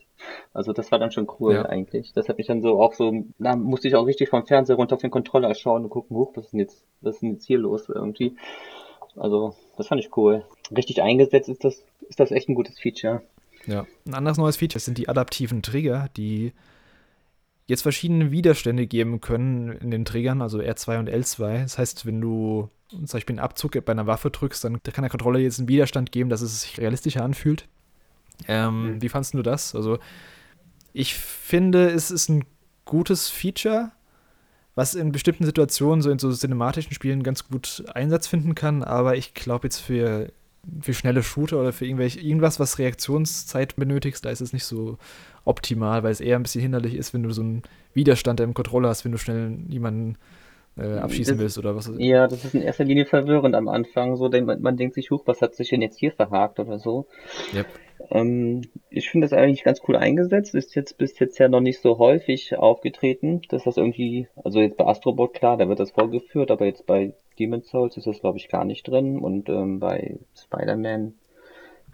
Also das war dann schon cool ja. eigentlich. Das hat mich dann so auch so, da musste ich auch richtig vom Fernseher runter auf den Controller schauen und gucken, hoch, was ist denn jetzt, was ist denn jetzt hier los irgendwie. Also, das fand ich cool. Richtig eingesetzt ist das, ist das echt ein gutes Feature. Ja, ein anderes neues Feature sind die adaptiven Trigger, die jetzt verschiedene Widerstände geben können in den Triggern, also R2 und L2. Das heißt, wenn du zum Beispiel einen Abzug bei einer Waffe drückst, dann kann der Controller jetzt einen Widerstand geben, dass es sich realistischer anfühlt. Ähm, mhm. Wie fandest du das? Also, ich finde, es ist ein gutes Feature, was in bestimmten Situationen, so in so cinematischen Spielen, ganz gut Einsatz finden kann, aber ich glaube jetzt für für schnelle Shooter oder für irgendwelche, irgendwas, was Reaktionszeit benötigst, da ist es nicht so optimal, weil es eher ein bisschen hinderlich ist, wenn du so einen Widerstand im Controller hast, wenn du schnell jemanden äh, abschießen das, willst oder was. Ja, das ist in erster Linie verwirrend am Anfang. So, denn man, man denkt sich, huch, was hat sich denn jetzt hier verhakt oder so. Yep. Ähm, ich finde das eigentlich ganz cool eingesetzt. Ist jetzt bis jetzt ja noch nicht so häufig aufgetreten, dass das irgendwie, also jetzt bei Astrobot klar, da wird das vorgeführt, aber jetzt bei Demon's Souls ist das glaube ich gar nicht drin und ähm, bei Spider-Man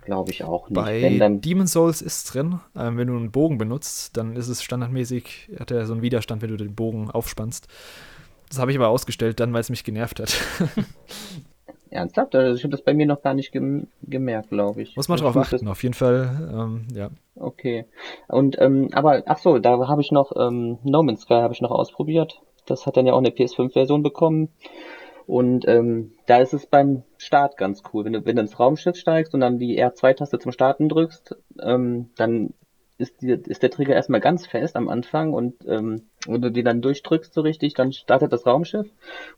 glaube ich auch nicht. Bei wenn dann Demon's Souls ist drin, ähm, wenn du einen Bogen benutzt, dann ist es standardmäßig, hat er so einen Widerstand, wenn du den Bogen aufspannst. Das habe ich aber ausgestellt dann, weil es mich genervt hat. [laughs] Ernsthaft? Also ich habe das bei mir noch gar nicht gem gemerkt, glaube ich. Muss man drauf achten, auf jeden Fall, ähm, ja. Okay. Und, ähm, aber, ach so, da habe ich noch, ähm, No Man's Sky habe ich noch ausprobiert. Das hat dann ja auch eine PS5-Version bekommen. Und ähm, da ist es beim Start ganz cool. Wenn du, wenn du ins Raumschiff steigst und dann die R2-Taste zum Starten drückst, ähm, dann ist, die, ist der Trigger erstmal ganz fest am Anfang und ähm, wenn du die dann durchdrückst so richtig, dann startet das Raumschiff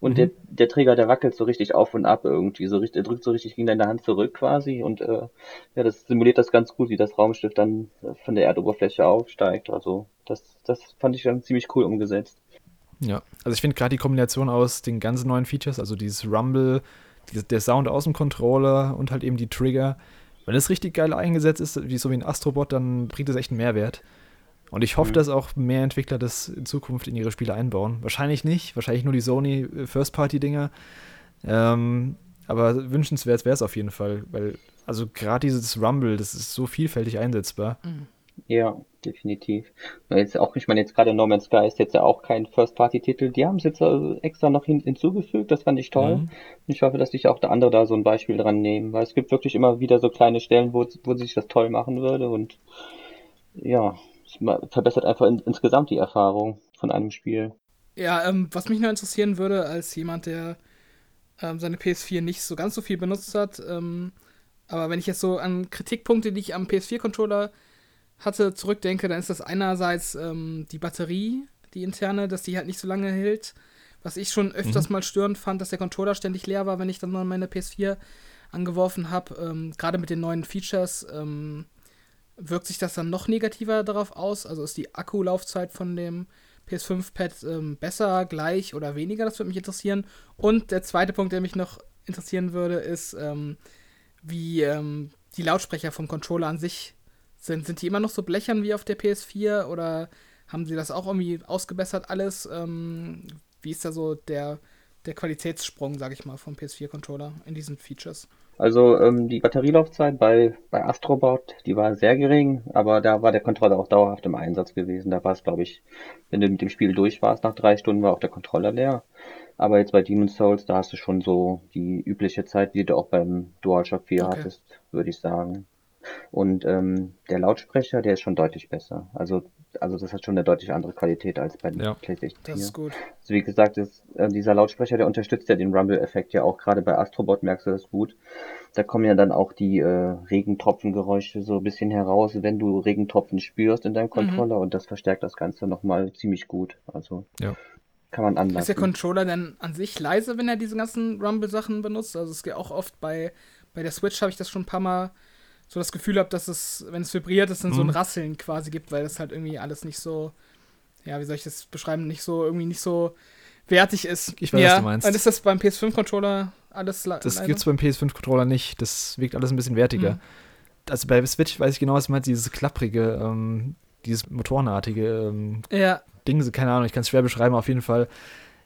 und mhm. der, der Trigger, der wackelt so richtig auf und ab irgendwie, so richtig, der drückt so richtig gegen deine Hand zurück quasi und äh, ja, das simuliert das ganz gut, wie das Raumschiff dann von der Erdoberfläche aufsteigt. Also das, das fand ich dann ziemlich cool umgesetzt. Ja, also ich finde gerade die Kombination aus den ganzen neuen Features, also dieses Rumble, der Sound aus dem Controller und halt eben die Trigger, wenn es richtig geil eingesetzt ist, wie so wie ein Astrobot, dann bringt es echt einen Mehrwert. Und ich hoffe, mhm. dass auch mehr Entwickler das in Zukunft in ihre Spiele einbauen. Wahrscheinlich nicht, wahrscheinlich nur die Sony äh, First-Party-Dinger. Ähm, aber wünschenswert wäre es auf jeden Fall, weil, also gerade dieses Rumble, das ist so vielfältig einsetzbar. Mhm. Ja, definitiv. Jetzt auch, ich meine, jetzt gerade No Man's Sky ist jetzt ja auch kein First-Party-Titel. Die haben es jetzt äh, extra noch hin, hinzugefügt, das fand ich toll. Mhm. Ich hoffe, dass sich auch der andere da so ein Beispiel dran nehmen, weil es gibt wirklich immer wieder so kleine Stellen, wo, wo sich das toll machen würde und ja, es verbessert einfach in, insgesamt die Erfahrung von einem Spiel. Ja, ähm, was mich nur interessieren würde, als jemand, der ähm, seine PS4 nicht so ganz so viel benutzt hat, ähm, aber wenn ich jetzt so an Kritikpunkte, die ich am PS4-Controller hatte, zurückdenke, dann ist das einerseits ähm, die Batterie, die interne, dass die halt nicht so lange hält. Was ich schon öfters mhm. mal störend fand, dass der Controller ständig leer war, wenn ich dann mal meine PS4 angeworfen habe. Ähm, Gerade mit den neuen Features ähm, wirkt sich das dann noch negativer darauf aus. Also ist die Akkulaufzeit von dem PS5-Pad ähm, besser, gleich oder weniger? Das würde mich interessieren. Und der zweite Punkt, der mich noch interessieren würde, ist, ähm, wie ähm, die Lautsprecher vom Controller an sich sind, sind die immer noch so blechern wie auf der PS4 oder haben sie das auch irgendwie ausgebessert alles? Ähm, wie ist da so der, der Qualitätssprung, sag ich mal, vom PS4-Controller in diesen Features? Also ähm, die Batterielaufzeit bei, bei Astrobot, die war sehr gering, aber da war der Controller auch dauerhaft im Einsatz gewesen. Da war es, glaube ich, wenn du mit dem Spiel durch warst, nach drei Stunden war auch der Controller leer. Aber jetzt bei Demon's Souls, da hast du schon so die übliche Zeit, die du auch beim DualShock 4 Okay. hattest, würde ich sagen. Und ähm, der Lautsprecher, der ist schon deutlich besser. Also, also das hat schon eine deutlich andere Qualität als bei Ja. PlayStation 4. Das ist gut. Also wie gesagt, ist, äh, dieser Lautsprecher, der unterstützt ja den Rumble-Effekt ja auch. Gerade bei Astrobot merkst du das gut. Da kommen ja dann auch die äh, Regentropfengeräusche so ein bisschen heraus, wenn du Regentropfen spürst in deinem Controller und das verstärkt das Ganze nochmal ziemlich gut. Also Ja. kann man Ist der anlassen. Controller denn an sich leise, wenn er diese ganzen Rumble-Sachen benutzt? Also es geht auch oft bei, bei der Switch habe ich das schon ein paar Mal so das Gefühl habe, dass es, wenn es vibriert, es dann so ein Mhm. Rasseln quasi gibt, weil das halt irgendwie alles nicht so, ja, wie soll ich das beschreiben, nicht so, irgendwie nicht so wertig ist. Ich weiß, ja, was du meinst. Und ist das beim PS5-Controller alles le- Das leise? gibt's beim PS5-Controller nicht. Das wirkt alles ein bisschen wertiger. Mhm. Also bei Switch weiß ich genau, was du meinst, dieses klapprige, ähm, dieses motorenartige ähm, Ja, Ding, keine Ahnung, ich kann es schwer beschreiben, auf jeden Fall.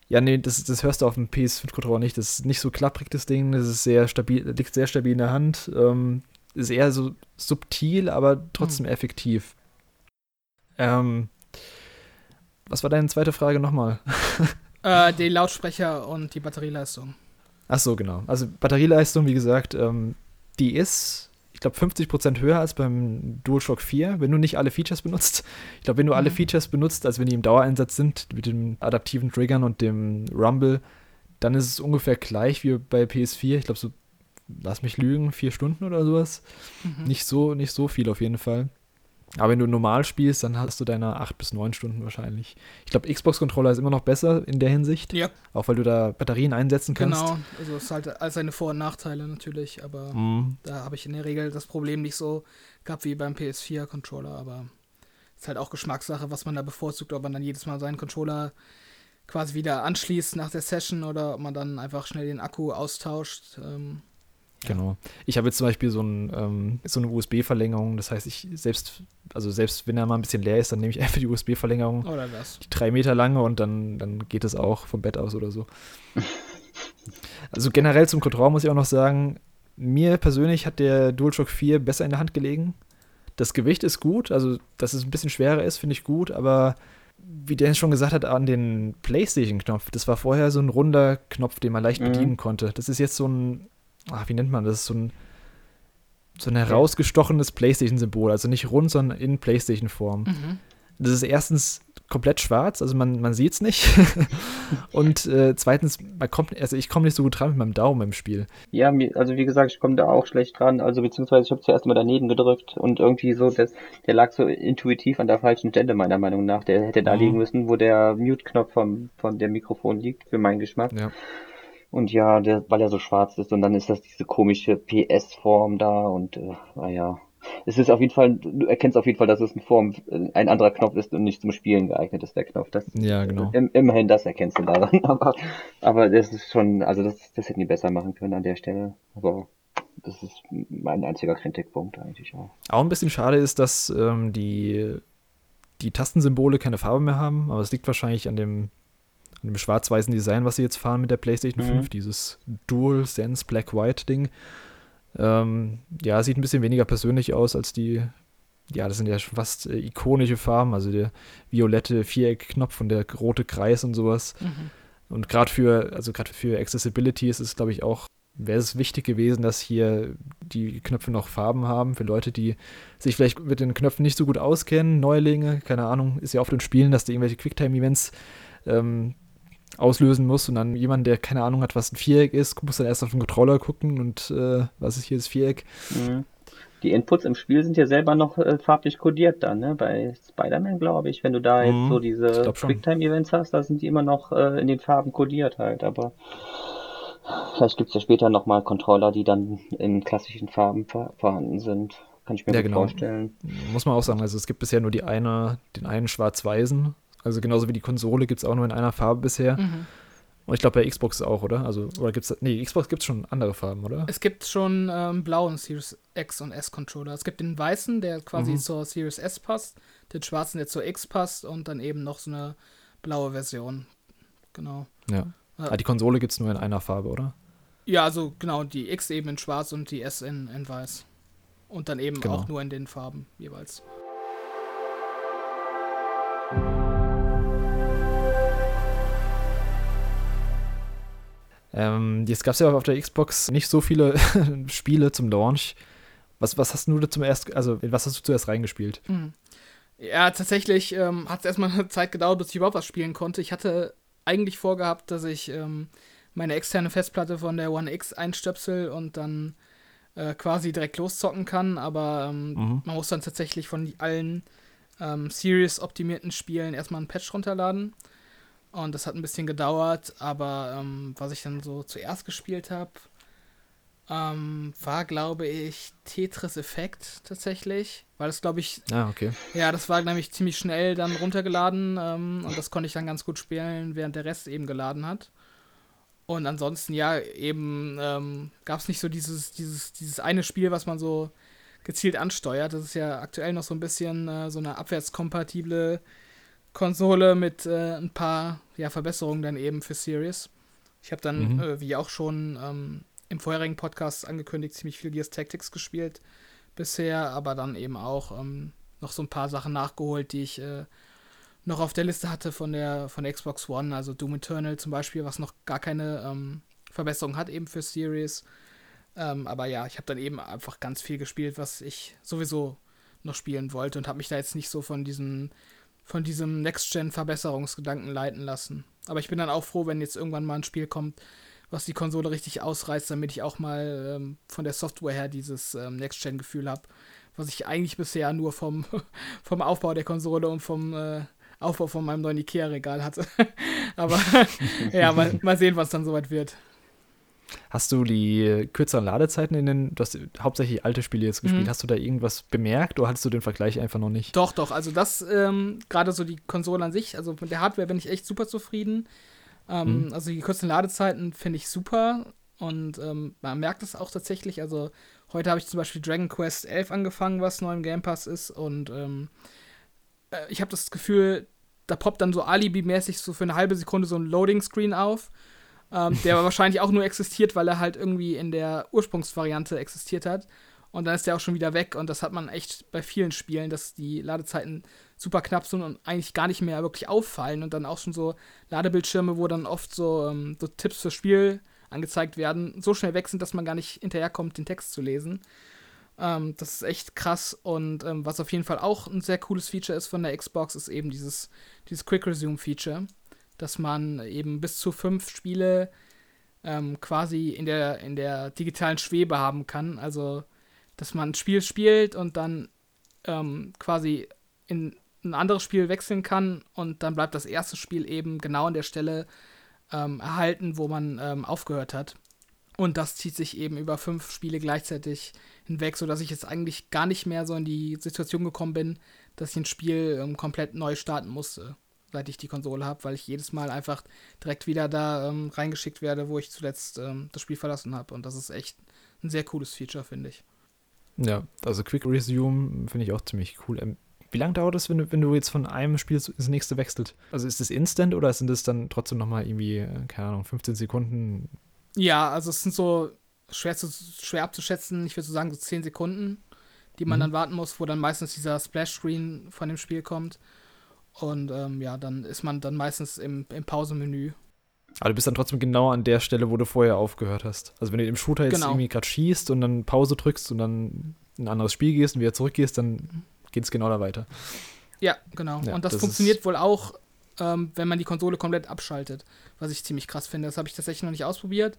Ja, nee, das, das hörst du auf dem PS5-Controller nicht. Das ist nicht so klapprig, das Ding. Das ist sehr stabil, liegt sehr stabil in der Hand. Ähm, ist eher so subtil, aber trotzdem effektiv. Ähm, was war deine zweite Frage nochmal? [laughs] äh, die Lautsprecher und die Batterieleistung. Ach so, genau. Also Batterieleistung, wie gesagt, ähm, die ist, ich glaube, 50% höher als beim DualShock 4, wenn du nicht alle Features benutzt. Ich glaube, wenn du alle Mhm. Features benutzt, also wenn die im Dauereinsatz sind, mit den adaptiven Triggern und dem Rumble, dann ist es ungefähr gleich wie bei PS4. Ich glaube, so, lass mich lügen, vier Stunden oder sowas. Mhm. Nicht so, nicht so viel auf jeden Fall. Aber wenn du normal spielst, dann hast du deine acht bis neun Stunden wahrscheinlich. Ich glaube, Xbox-Controller ist immer noch besser in der Hinsicht. Ja, Auch weil du da Batterien einsetzen kannst. genau. Also es ist halt all seine Vor- und Nachteile natürlich, aber Mhm. da habe ich in der Regel das Problem nicht so gehabt wie beim PS4-Controller, aber ist halt auch Geschmackssache, was man da bevorzugt, ob man dann jedes Mal seinen Controller quasi wieder anschließt nach der Session oder ob man dann einfach schnell den Akku austauscht. Ähm, Genau. Ich habe jetzt zum Beispiel so, ein, ähm, so eine USB-Verlängerung. Das heißt, ich selbst, also selbst wenn er mal ein bisschen leer ist, dann nehme ich [laughs] einfach die USB-Verlängerung, oder das. die drei Meter lange und dann, dann geht es auch vom Bett aus oder so. [laughs] Also generell zum Controller muss ich auch noch sagen, mir persönlich hat der DualShock 4 besser in der Hand gelegen. Das Gewicht ist gut, also dass es ein bisschen schwerer ist, finde ich gut, aber wie Dennis schon gesagt hat, an den PlayStation-Knopf, das war vorher so ein runder Knopf, den man leicht Mhm. bedienen konnte. Das ist jetzt so ein, ach, wie nennt man das? So ein, so ein herausgestochenes PlayStation-Symbol, also nicht rund, sondern in PlayStation-Form. Mhm. Das ist erstens komplett schwarz, also man, man sieht es nicht. [laughs] Und äh, zweitens, man kommt, also ich komme nicht so gut dran mit meinem Daumen im Spiel. Ja, also wie gesagt, ich komme da auch schlecht dran. Also beziehungsweise ich habe zuerst mal daneben gedrückt und irgendwie so, das, der lag so intuitiv an der falschen Stelle meiner Meinung nach. Der hätte da Mhm. liegen müssen, wo der Mute-Knopf vom von der Mikrofon liegt, für meinen Geschmack. Ja. Und ja, der, weil er so schwarz ist und dann ist das diese komische PS-Form da und äh, naja. Es ist auf jeden Fall, du erkennst auf jeden Fall, dass es eine Form, äh, ein anderer Knopf ist und nicht zum Spielen geeignet ist, der Knopf. Das, Ja, genau. im, immerhin das erkennst du daran, [laughs] aber, aber das ist schon, also das, das hätten die besser machen können an der Stelle. Aber das ist mein einziger Kritikpunkt eigentlich auch. Auch ein bisschen schade ist, dass ähm, die, die Tastensymbole keine Farbe mehr haben, aber es liegt wahrscheinlich an dem, dem schwarz-weißen Design, was sie jetzt fahren mit der PlayStation Mhm. 5, dieses Dual Sense Black White Ding. Ähm, ja, sieht ein bisschen weniger persönlich aus als die, ja, das sind ja schon fast äh, ikonische Farben, also der violette Viereckknopf und der rote Kreis und sowas. Mhm. Und gerade für, also gerade für Accessibility ist es, glaube ich, auch, wäre es wichtig gewesen, dass hier die Knöpfe noch Farben haben für Leute, die sich vielleicht mit den Knöpfen nicht so gut auskennen, Neulinge, keine Ahnung, ist ja oft in Spielen, dass du irgendwelche Quicktime-Events ähm, auslösen musst und dann jemand, der keine Ahnung hat, was ein Viereck ist, muss dann erst auf den Controller gucken und äh, was ist hier das Viereck? Mhm. Die Inputs im Spiel sind ja selber noch äh, farblich kodiert dann, ne? Bei Spider-Man, glaube ich, wenn du da jetzt Mhm, so ich diese. Quicktime-Events hast, da sind die immer noch äh, in den Farben kodiert halt, aber vielleicht gibt's ja später nochmal Controller, die dann in klassischen Farben vor vorhanden sind. Kann ich mir Ja, gut genau. vorstellen. Muss man auch sagen, also es gibt bisher nur die eine, den einen schwarz-weißen, also genauso wie die Konsole gibt es auch nur in einer Farbe bisher. Mhm. Und ich glaube bei Xbox auch, oder? Also, oder gibt's nee, Xbox gibt es schon andere Farben, oder? Es gibt schon ähm, blauen Series X und S Controller. Es gibt den weißen, der quasi Mhm. zur Series S passt, den schwarzen, der zur X passt und dann eben noch so eine blaue Version. Genau. Ja. Ja. Ah, die Konsole gibt es nur in einer Farbe, oder? Ja, also genau, die X eben in schwarz und die S in, in weiß. Und dann eben Genau. auch nur in den Farben jeweils. Ähm, jetzt gab es ja auf der Xbox nicht so viele [laughs] Spiele zum Launch. Was, was hast du da zum erst, also was hast du zuerst reingespielt? Mhm. Ja, tatsächlich ähm, hat es erstmal eine Zeit gedauert, bis ich überhaupt was spielen konnte. Ich hatte eigentlich vorgehabt, dass ich ähm, meine externe Festplatte von der One X einstöpsel und dann äh, quasi direkt loszocken kann, aber ähm, Mhm. man muss dann tatsächlich von allen ähm, Series-optimierten Spielen erstmal einen Patch runterladen. Und das hat ein bisschen gedauert, aber ähm, was ich dann so zuerst gespielt habe, ähm, war, glaube ich, Tetris Effect tatsächlich. Weil das, glaube ich, Ah, okay. ja, das war nämlich ziemlich schnell dann runtergeladen ähm, und das konnte ich dann ganz gut spielen, während der Rest eben geladen hat. Und ansonsten, ja, eben ähm, gab es nicht so dieses, dieses, dieses eine Spiel, was man so gezielt ansteuert. Das ist ja aktuell noch so ein bisschen äh, so eine abwärtskompatible Konsole mit äh, ein paar ja, Verbesserungen dann eben für Series. Ich habe dann, Mhm. äh, wie auch schon ähm, im vorherigen Podcast angekündigt, ziemlich viel Gears Tactics gespielt bisher, aber dann eben auch ähm, noch so ein paar Sachen nachgeholt, die ich äh, noch auf der Liste hatte von der, von der Xbox One, also Doom Eternal zum Beispiel, was noch gar keine ähm, Verbesserung hat eben für Series. Ähm, aber ja, ich habe dann eben einfach ganz viel gespielt, was ich sowieso noch spielen wollte und habe mich da jetzt nicht so von diesem, von diesem Next-Gen-Verbesserungsgedanken leiten lassen. Aber ich bin dann auch froh, wenn jetzt irgendwann mal ein Spiel kommt, was die Konsole richtig ausreißt, damit ich auch mal ähm, von der Software her dieses ähm, Next-Gen-Gefühl habe, was ich eigentlich bisher nur vom, [laughs] vom Aufbau der Konsole und vom äh, Aufbau von meinem neuen Ikea-Regal hatte. [laughs] Aber [laughs] ja, mal, mal sehen, was dann soweit wird. Hast du die kürzeren Ladezeiten in den, du hast hauptsächlich alte Spiele jetzt gespielt, Mhm. hast du da irgendwas bemerkt oder hattest du den Vergleich einfach noch nicht? Doch, doch, also das, ähm, gerade so die Konsole an sich, also mit der Hardware bin ich echt super zufrieden. Ähm, Mhm. Also die kurzen Ladezeiten finde ich super und ähm, man merkt es auch tatsächlich. Also heute habe ich zum Beispiel Dragon Quest 11 angefangen, was neu im Game Pass ist und ähm, äh, ich habe das Gefühl, da poppt dann so Alibi-mäßig so für eine halbe Sekunde so ein Loading-Screen auf, ähm, der aber wahrscheinlich auch nur existiert, weil er halt irgendwie in der Ursprungsvariante existiert hat. Und dann ist der auch schon wieder weg. Und das hat man echt bei vielen Spielen, dass die Ladezeiten super knapp sind und eigentlich gar nicht mehr wirklich auffallen. Und dann auch schon so Ladebildschirme, wo dann oft so, ähm, so Tipps fürs Spiel angezeigt werden, so schnell weg sind, dass man gar nicht hinterherkommt, den Text zu lesen. Ähm, das ist echt krass. Und ähm, was auf jeden Fall auch ein sehr cooles Feature ist von der Xbox, ist eben dieses, dieses Quick Resume Feature, dass man eben bis zu fünf Spiele ähm, quasi in der, in der digitalen Schwebe haben kann. Also, dass man ein Spiel spielt und dann ähm, quasi in ein anderes Spiel wechseln kann und dann bleibt das erste Spiel eben genau an der Stelle ähm, erhalten, wo man ähm, aufgehört hat. Und das zieht sich eben über fünf Spiele gleichzeitig hinweg, sodass ich jetzt eigentlich gar nicht mehr so in die Situation gekommen bin, dass ich ein Spiel ähm, komplett neu starten musste, seit ich die Konsole habe, weil ich jedes Mal einfach direkt wieder da ähm, reingeschickt werde, wo ich zuletzt ähm, das Spiel verlassen habe. Und das ist echt ein sehr cooles Feature, finde ich. Ja, also Quick Resume finde ich auch ziemlich cool. Ähm, wie lange dauert es, wenn du, wenn du jetzt von einem Spiel ins nächste wechselt? Also ist das instant oder sind es dann trotzdem nochmal irgendwie, äh, keine Ahnung, 15 Sekunden? Ja, also es sind so schwer, zu, schwer abzuschätzen, ich würde so sagen, so 10 Sekunden, die man Mhm. dann warten muss, wo dann meistens dieser Splash-Screen von dem Spiel kommt. Und ähm, ja, dann ist man dann meistens im, im Pausenmenü. Aber du bist dann trotzdem genau an der Stelle, wo du vorher aufgehört hast. Also wenn du im Shooter jetzt Genau. irgendwie gerade schießt und dann Pause drückst und dann in ein anderes Spiel gehst und wieder zurückgehst, dann geht es genau da weiter. Ja, genau. Ja, und das, das funktioniert wohl auch, ähm, wenn man die Konsole komplett abschaltet, was ich ziemlich krass finde. Das habe ich tatsächlich noch nicht ausprobiert,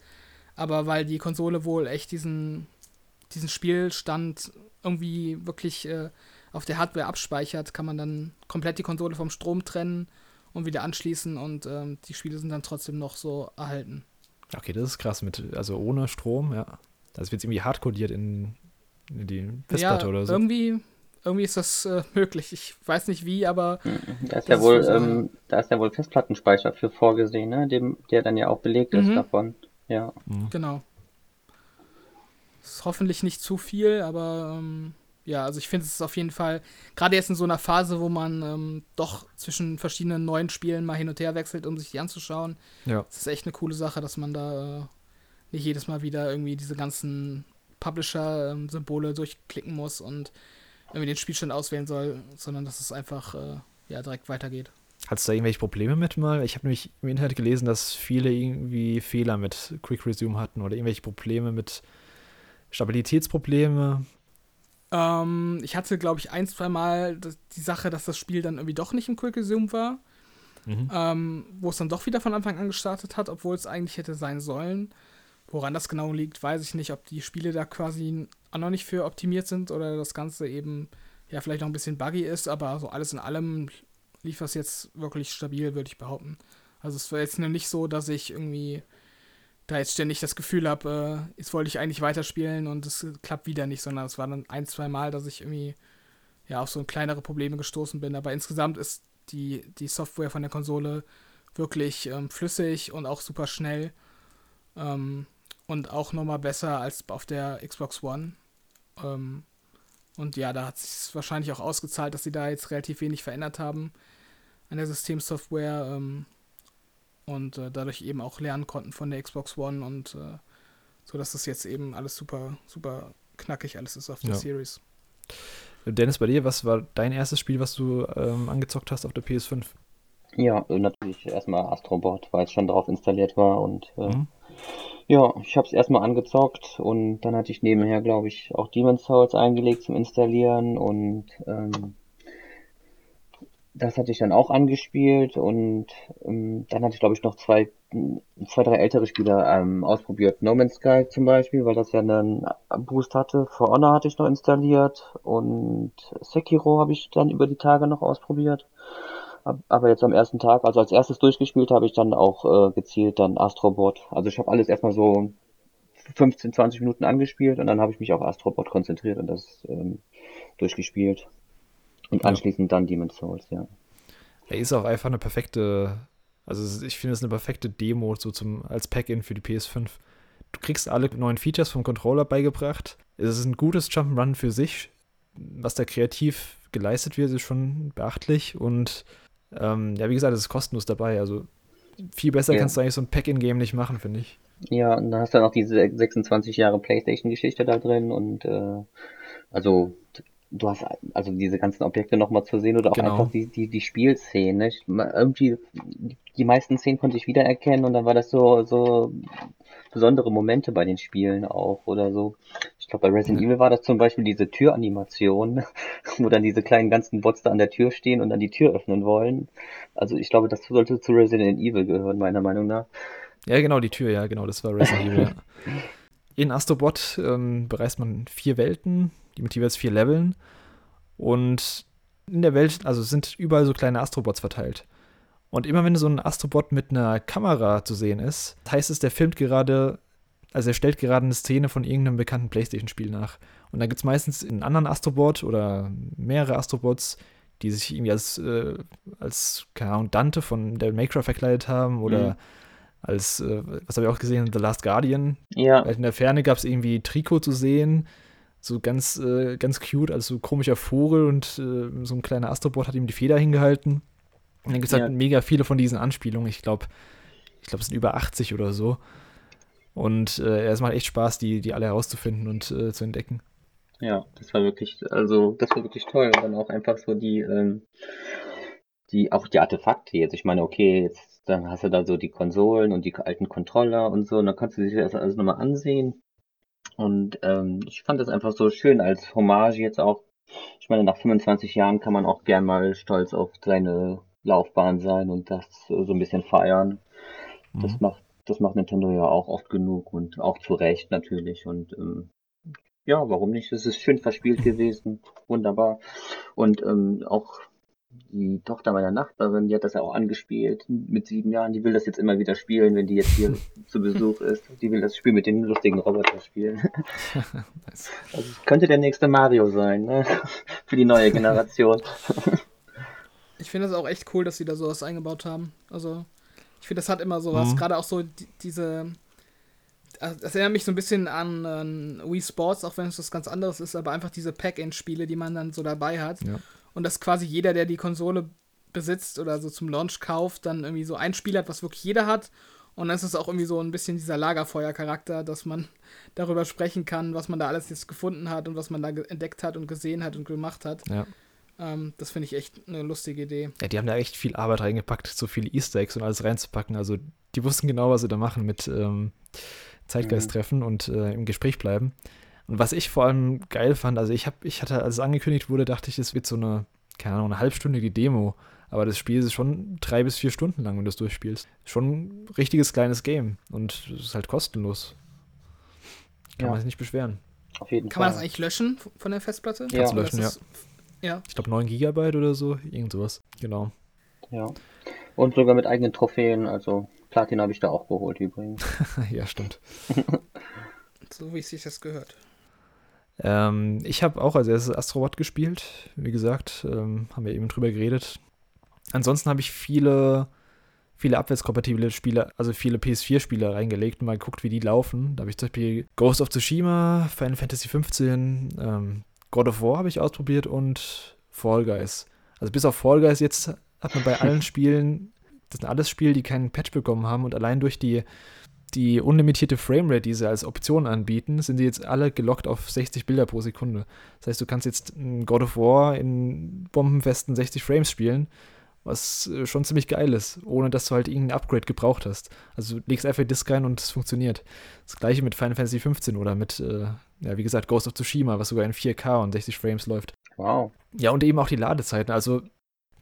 aber weil die Konsole wohl echt diesen, diesen Spielstand irgendwie wirklich äh, auf der Hardware abspeichert, kann man dann komplett die Konsole vom Strom trennen und wieder anschließen und ähm, die Spiele sind dann trotzdem noch so erhalten. Okay, das ist krass mit, also ohne Strom, ja. Das wird irgendwie hardcodiert in, in die Festplatte ja, oder so. Irgendwie, irgendwie ist das äh, möglich. Ich weiß nicht wie, aber Da ist ja ist wohl, wohl so, ähm, da ist ja wohl Festplattenspeicher für vorgesehen, ne? Dem, der dann ja auch belegt ist Mhm. davon. Ja. Mhm. Genau. Ist hoffentlich nicht zu viel, aber ähm, ja, also ich finde es ist auf jeden Fall, gerade jetzt in so einer Phase, wo man ähm, doch zwischen verschiedenen neuen Spielen mal hin und her wechselt, um sich die anzuschauen, Ja. es ist echt eine coole Sache, dass man da äh, nicht jedes Mal wieder irgendwie diese ganzen Publisher-Symbole durchklicken muss und irgendwie den Spielstand auswählen soll, sondern dass es einfach äh, ja, direkt weitergeht. Hattest du da irgendwelche Probleme mit mal? Ich habe nämlich im Internet gelesen, dass viele irgendwie Fehler mit Quick Resume hatten oder irgendwelche Probleme mit Stabilitätsprobleme. Ähm, ich hatte, glaube ich, ein, zwei Mal die Sache, dass das Spiel dann irgendwie doch nicht im Quick Resume war. Mhm. Ähm, wo es dann doch wieder von Anfang an gestartet hat, obwohl es eigentlich hätte sein sollen. Woran das genau liegt, weiß ich nicht, ob die Spiele da quasi auch noch nicht für optimiert sind oder das Ganze eben ja vielleicht noch ein bisschen buggy ist, aber so alles in allem lief das jetzt wirklich stabil, würde ich behaupten. Also es war jetzt nur nicht so, dass ich irgendwie da jetzt ständig das Gefühl habe, äh, jetzt wollte ich eigentlich weiterspielen und es klappt wieder nicht, sondern es war dann ein, zwei Mal, dass ich irgendwie ja auf so kleinere Probleme gestoßen bin. Aber insgesamt ist die, die Software von der Konsole wirklich ähm, flüssig und auch super schnell. Ähm, und auch nochmal besser als auf der Xbox One. Ähm, und ja, da hat es wahrscheinlich auch ausgezahlt, dass sie da jetzt relativ wenig verändert haben an der Systemsoftware ähm, und äh, dadurch eben auch lernen konnten von der Xbox One und äh, so, dass das jetzt eben alles super, super knackig alles ist auf der ja. Series. Dennis, bei dir, was war dein erstes Spiel, was du ähm, angezockt hast auf der PS5? Ja, natürlich erstmal Astrobot, weil es schon drauf installiert war und äh, mhm. ja, ich habe es erstmal angezockt und dann hatte ich nebenher, glaube ich, auch Demon's Souls eingelegt zum Installieren und ähm, das hatte ich dann auch angespielt und ähm, dann hatte ich glaube ich noch zwei, zwei, drei ältere Spiele ähm, ausprobiert. No Man's Sky zum Beispiel, weil das ja einen Boost hatte. For Honor hatte ich noch installiert und Sekiro habe ich dann über die Tage noch ausprobiert. Aber jetzt am ersten Tag, also als erstes durchgespielt, habe ich dann auch äh, gezielt dann Astrobot. Also ich habe alles erstmal so 15, 20 Minuten angespielt und dann habe ich mich auf Astrobot konzentriert und das ähm, durchgespielt. Und anschließend ja. dann Demon's Souls, ja. Er ist auch einfach eine perfekte, also ich finde es eine perfekte Demo so zum, als Pack-In für die PS5. Du kriegst alle neuen Features vom Controller beigebracht. Es ist ein gutes Jump'n'Run für sich. Was da kreativ geleistet wird, ist schon beachtlich. Und ähm, ja, wie gesagt, es ist kostenlos dabei. Also viel besser ja. kannst du eigentlich so ein Pack-In-Game nicht machen, finde ich. Ja, und dann hast du noch diese 26 Jahre PlayStation-Geschichte da drin und äh, also du hast also diese ganzen Objekte nochmal zu sehen oder auch genau. einfach die, die, die Spielszenen. Ne? Irgendwie, die meisten Szenen konnte ich wiedererkennen und dann war das so, so besondere Momente bei den Spielen auch oder so. Ich glaube, bei Resident Evil war das zum Beispiel diese Türanimation, [laughs] wo dann diese kleinen ganzen Bots da an der Tür stehen und dann die Tür öffnen wollen. Also ich glaube, das sollte zu Resident Evil gehören, meiner Meinung nach. Ja, genau, die Tür, ja, genau, das war Resident Evil. Ja. [laughs] In Astrobot ähm, bereist man vier Welten, die mit jeweils vier Leveln. Und in der Welt, also sind überall so kleine Astrobots verteilt. Und immer wenn so ein Astrobot mit einer Kamera zu sehen ist, heißt es, der filmt gerade, also er stellt gerade eine Szene von irgendeinem bekannten PlayStation-Spiel nach. Und dann gibt es meistens einen anderen Astrobot oder mehrere Astrobots, die sich irgendwie als, äh, als keine Ahnung, Dante von Devil May Cry verkleidet haben oder mhm. als, äh, was habe ich auch gesehen, The Last Guardian. Ja. In der Ferne gab es irgendwie Trikot zu sehen so ganz, äh, ganz cute, also so komischer Vogel und äh, so ein kleiner Astrobot hat ihm die Feder hingehalten. Und dann gibt es halt ja. mega viele von diesen Anspielungen. Ich glaube, ich glaube, es sind über 80 oder so. Und äh, es macht echt Spaß, die, die alle herauszufinden und äh, zu entdecken. Ja, das war wirklich, also das war wirklich toll. Und dann auch einfach so die, ähm, die, auch die Artefakte jetzt. Ich meine, okay, jetzt dann hast du da so die Konsolen und die alten Controller und so, und dann kannst du dir das alles nochmal ansehen. Und ähm, ich fand das einfach so schön als Hommage jetzt auch. Ich meine, nach 25 Jahren kann man auch gern mal stolz auf seine Laufbahn sein und das so ein bisschen feiern. Mhm. Das macht das macht Nintendo ja auch oft genug und auch zu Recht natürlich. Und ähm, ja, warum nicht? Es ist schön verspielt gewesen, wunderbar. Und ähm, auch die Tochter meiner Nachbarin, die hat das ja auch angespielt mit sieben Jahren. Die will das jetzt immer wieder spielen, wenn die jetzt hier [laughs] zu Besuch ist. Die will das Spiel mit den lustigen Roboter spielen. [laughs] nice. Also könnte der nächste Mario sein, ne? [laughs] Für die neue Generation. ich finde das auch echt cool, dass sie da sowas eingebaut haben. Also, ich finde, das hat immer sowas, mhm. gerade auch so die, diese. Das erinnert mich so ein bisschen an, an Wii Sports, auch wenn es was ganz anderes ist, aber einfach diese Pack-In-Spiele, die man dann so dabei hat. Ja und dass quasi jeder, der die Konsole besitzt oder so zum Launch kauft, dann irgendwie so ein Spiel hat, was wirklich jeder hat Und dann ist es auch irgendwie so ein bisschen dieser Lagerfeuer-Charakter, dass man [laughs] darüber sprechen kann, was man da alles jetzt gefunden hat und was man da entdeckt hat und gesehen hat und gemacht hat. Ja. Ähm, das finde ich echt eine lustige Idee. Ja, die haben da echt viel Arbeit reingepackt, so viele Easter Eggs und alles reinzupacken. Also die wussten genau, was sie da machen mit ähm, Zeitgeist-Treffen mhm. und äh, im Gespräch bleiben. Und was ich vor allem geil fand, also ich habe, ich hatte, als es angekündigt wurde, dachte ich, es wird so eine, keine Ahnung, eine halbstündige Demo. Aber das Spiel ist schon drei bis vier Stunden lang, wenn du es durchspielst. Schon ein richtiges kleines Game. Und es ist halt kostenlos. Kann ja. man sich nicht beschweren. Auf jeden Kann Fall. man das eigentlich löschen von der Festplatte? Ja. Kannst du löschen, ja. ja. Ich glaube 9 Gigabyte oder so, irgend sowas. Genau. Ja. Und sogar mit eigenen Trophäen, also Platin habe ich da auch geholt übrigens. [laughs] ja, stimmt. so wie es sich das gehört. Ähm, ich habe auch als erstes Astrobot gespielt. Wie gesagt, ähm, haben wir eben drüber geredet. Ansonsten habe ich viele, viele abwärtskompatible Spiele, also viele PS4-Spiele reingelegt und mal geguckt, wie die laufen. Da habe ich zum Beispiel Ghost of Tsushima, Final Fantasy XV, ähm, God of War habe ich ausprobiert und Fall Guys. Also bis auf Fall Guys jetzt hat man bei allen [laughs] Spielen, das sind alles Spiele, die keinen Patch bekommen haben und allein durch die, die unlimitierte Framerate, die sie als Option anbieten, sind sie jetzt alle gelockt auf 60 Bilder pro Sekunde. Das heißt, du kannst jetzt God of War in bombenfesten 60 Frames spielen was äh, schon ziemlich geil ist, ohne dass du halt irgendein Upgrade gebraucht hast. Also du legst einfach Disk rein und es funktioniert. Das gleiche mit Final Fantasy 15 oder mit, äh, ja, wie gesagt, Ghost of Tsushima, was sogar in 4K und 60 Frames läuft. Wow. Ja, und eben auch die Ladezeiten. Also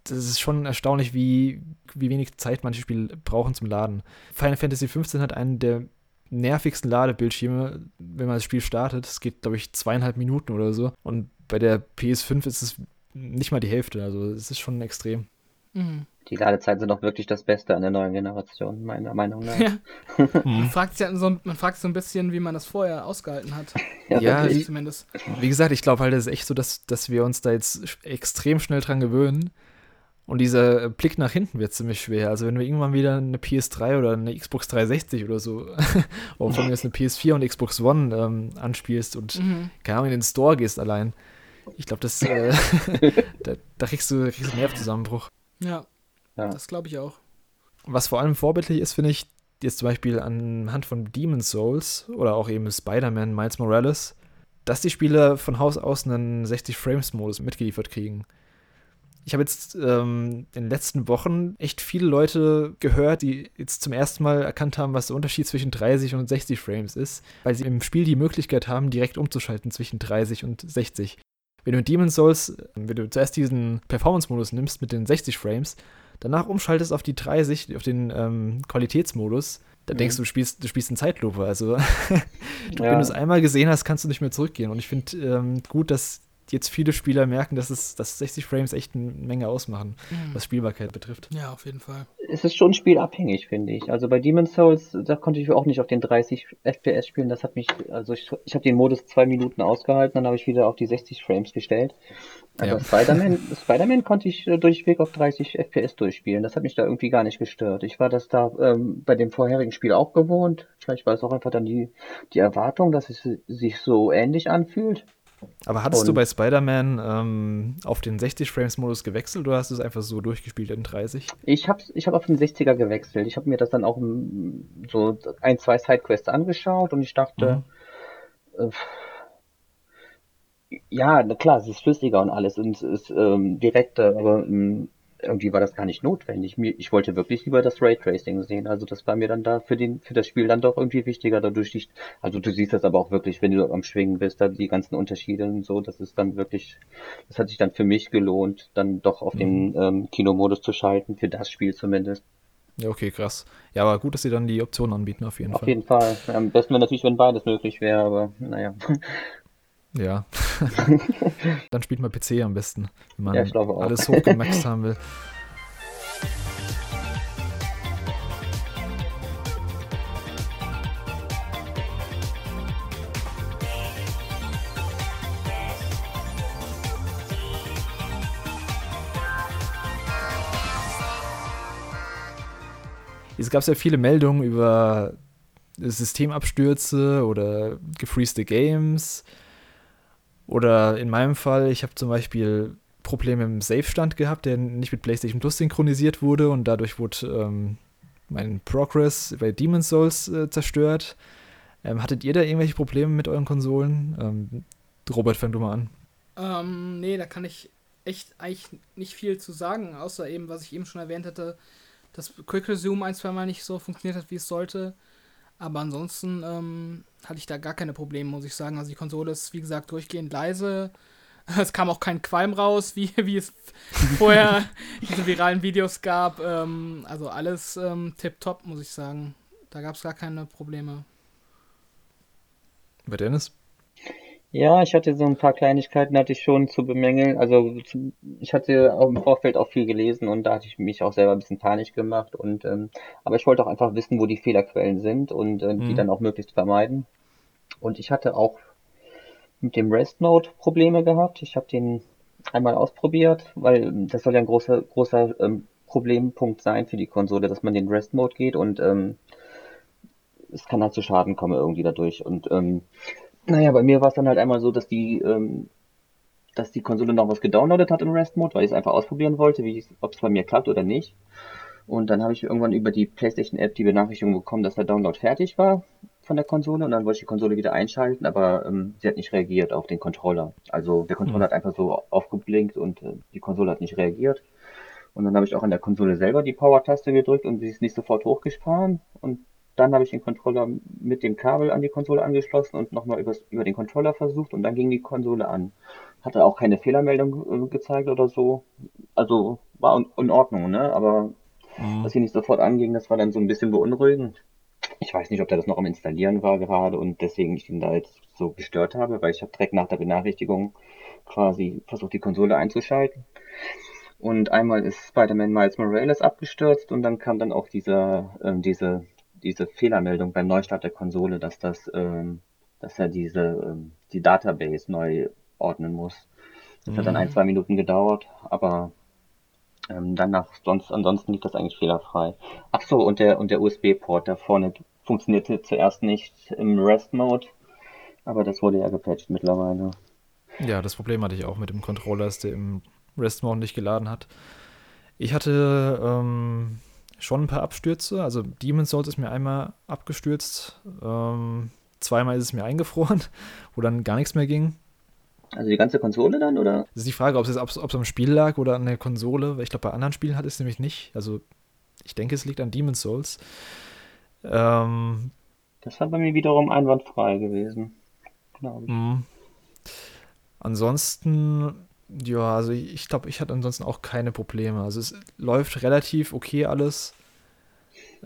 das ist schon erstaunlich, wie, wie wenig Zeit manche Spiele brauchen zum Laden. Final Fantasy 15 hat einen der nervigsten Ladebildschirme, wenn man das Spiel startet. Es geht, glaube ich, zweieinhalb Minuten oder so. Und bei der PS5 ist es nicht mal die Hälfte. Also es ist schon extrem. Mhm. Die Ladezeiten sind auch wirklich das Beste an der neuen Generation, meiner Meinung nach. [laughs] Ja. [laughs] man, fragt sich so, man fragt so ein bisschen, wie man das vorher ausgehalten hat. [laughs] ja, ja wie, zumindest. Wie gesagt, ich glaube halt, es ist echt so, dass, dass wir uns da jetzt extrem schnell dran gewöhnen. Und dieser Blick nach hinten wird ziemlich schwer. Also wenn du irgendwann wieder eine PS3 oder eine Xbox 360 oder so, [laughs] oder von mir jetzt eine PS4 und Xbox One ähm, anspielst und mhm. keine Ahnung, in den Store gehst allein, ich glaube, das äh, [laughs] [laughs] da, da kriegst du, kriegst du einen Nervzusammenbruch. Ja, ja. das glaube ich auch. Was vor allem vorbildlich ist, finde ich, jetzt zum Beispiel anhand von Demon's Souls oder auch eben Spider-Man, Miles Morales, dass die Spiele von Haus aus einen 60-Frames-Modus mitgeliefert kriegen. Ich habe jetzt ähm, in den letzten Wochen echt viele Leute gehört, die jetzt zum ersten Mal erkannt haben, was der Unterschied zwischen 30 und 60 Frames ist, weil sie im Spiel die Möglichkeit haben, direkt umzuschalten zwischen 30 und 60 wenn du in Demon's Souls, wenn du zuerst diesen Performance-Modus nimmst mit den 60 Frames, danach umschaltest auf die 30, auf den ähm, Qualitätsmodus, dann mhm. denkst du, du spielst, du spielst in Zeitlupe. Also, [laughs] ja. wenn du es einmal gesehen hast, kannst du nicht mehr zurückgehen. Und ich finde ähm, gut, dass jetzt viele Spieler merken, dass, es, dass 60 Frames echt eine Menge ausmachen, mhm. was Spielbarkeit betrifft. Ja, auf jeden Fall. Es ist schon spielabhängig, finde ich. Also bei Demon's Souls, da konnte ich auch nicht auf den 30 FPS spielen. Das hat mich, also ich, ich habe den Modus zwei Minuten ausgehalten, dann habe ich wieder auf die 60 Frames gestellt. Aber ja. Spider-Man [laughs] Spider konnte ich äh, durchweg auf 30 FPS durchspielen. Das hat mich da irgendwie gar nicht gestört. Ich war das da ähm, bei dem vorherigen Spiel auch gewohnt. Vielleicht war es auch einfach dann die, die Erwartung, dass es sich so ähnlich anfühlt. Aber hattest und du bei Spider-Man ähm, auf den 60-Frames-Modus gewechselt oder hast du es einfach so durchgespielt in 30? Ich habe ich hab auf den 60er gewechselt. Ich habe mir das dann auch so ein, zwei Sidequests angeschaut und ich dachte, mhm. äh, ja, klar, es ist flüssiger und alles und es ist ähm, direkter, aber ähm, irgendwie war das gar nicht notwendig. Ich wollte wirklich lieber das Raytracing sehen. Also das war mir dann da für den für das Spiel dann doch irgendwie wichtiger. Dadurch, die, also du siehst das aber auch wirklich, wenn du am Schwingen bist, da die ganzen Unterschiede und so. Das ist dann wirklich, das hat sich dann für mich gelohnt, dann doch auf mhm. den ähm, Kinomodus zu schalten für das Spiel zumindest. Ja, okay, krass. Ja, aber gut, dass sie dann die Option anbieten, auf jeden auf Fall. Auf jeden Fall. Am besten wäre natürlich, wenn beides möglich wäre, aber naja. Ja. [laughs] Dann spielt man PC am besten, wenn man ja, alles hochgemaxt haben will. Es gab sehr viele Meldungen über Systemabstürze oder gefreezte Games oder in meinem Fall, ich habe zum Beispiel Probleme im Safe-Stand gehabt, der nicht mit PlayStation Plus synchronisiert wurde und dadurch wurde ähm, meinen Progress bei Demon's Souls äh, zerstört. Ähm, hattet ihr da irgendwelche Probleme mit euren Konsolen? Ähm, Robert, fang du mal an. Ähm, nee, da kann ich echt eigentlich nicht viel zu sagen, außer eben, was ich eben schon erwähnt hatte, dass Quick Resume ein, zwei Mal nicht so funktioniert hat, wie es sollte. Aber ansonsten ähm, hatte ich da gar keine Probleme, muss ich sagen. Also die Konsole ist, wie gesagt, durchgehend leise. [laughs] Es kam auch kein Qualm raus, wie, wie es vorher [laughs] diese viralen Videos gab. Ähm, also alles ähm, tipptopp, muss ich sagen. Da gab es gar keine Probleme. Bei Dennis? Ja, ich hatte so ein paar Kleinigkeiten hatte ich schon zu bemängeln. Also ich hatte auch im Vorfeld auch viel gelesen und da hatte ich mich auch selber ein bisschen panisch gemacht und ähm, aber ich wollte auch einfach wissen, wo die Fehlerquellen sind und äh, die Mhm. dann auch möglichst vermeiden. Und ich hatte auch mit dem Rest Mode Probleme gehabt. Ich habe den einmal ausprobiert, weil das soll ja ein großer großer ähm, Problempunkt sein für die Konsole, dass man den Rest Mode geht und ähm, es kann halt zu Schaden kommen irgendwie dadurch und ähm, naja, bei mir war es dann halt einmal so, dass die, ähm, dass die Konsole noch was gedownloadet hat im Rest-Mode, weil ich es einfach ausprobieren wollte, ob es bei mir klappt oder nicht. Und dann habe ich irgendwann über die PlayStation-App die Benachrichtigung bekommen, dass der Download fertig war von der Konsole und dann wollte ich die Konsole wieder einschalten, aber ähm, sie hat nicht reagiert auf den Controller. Also der Controller Mhm. hat einfach so aufgeblinkt und äh, die Konsole hat nicht reagiert. Und dann habe ich auch an der Konsole selber die Power-Taste gedrückt und sie ist nicht sofort hochgefahren. Und dann habe ich den Controller mit dem Kabel an die Konsole angeschlossen und nochmal übers- über den Controller versucht und dann ging die Konsole an. Hatte auch keine Fehlermeldung äh, gezeigt oder so. Also war in, in Ordnung, ne? Aber Mhm. dass sie nicht sofort anging, das war dann so ein bisschen beunruhigend. Ich weiß nicht, ob der das noch am Installieren war gerade und deswegen ich ihn da jetzt so gestört habe, weil ich habe direkt nach der Benachrichtigung quasi versucht, die Konsole einzuschalten. Und einmal ist Spider-Man Miles Morales abgestürzt und dann kam dann auch dieser, ähm, diese, diese Fehlermeldung beim Neustart der Konsole, dass das, ähm, dass er diese, ähm, die Database neu ordnen muss. Das hat dann ein, Mhm. zwei Minuten gedauert, aber ähm, danach, sonst, ansonsten lief das eigentlich fehlerfrei. Ach so, und der, und der USB-Port da vorne funktionierte zuerst nicht im Rest-Mode, aber das wurde ja gepatcht mittlerweile. Ja, das Problem hatte ich auch mit dem Controller, dass der im Rest-Mode nicht geladen hat. Ich hatte ähm, schon ein paar Abstürze. Also Demon's Souls ist mir einmal abgestürzt. Ähm, zweimal ist es mir eingefroren, [laughs] wo dann gar nichts mehr ging. Also die ganze Konsole dann, oder? Das ist die Frage, ob es jetzt ob es- ob es am Spiel lag oder an der Konsole. Weil ich glaube, bei anderen Spielen hat es nämlich nicht. Also ich denke, es liegt an Demon's Souls. Ähm, Das war bei mir wiederum einwandfrei gewesen. Glaube ich. Mhm. Ansonsten, ja, also ich, glaube, ich hatte ansonsten auch keine Probleme. Also es läuft relativ okay alles.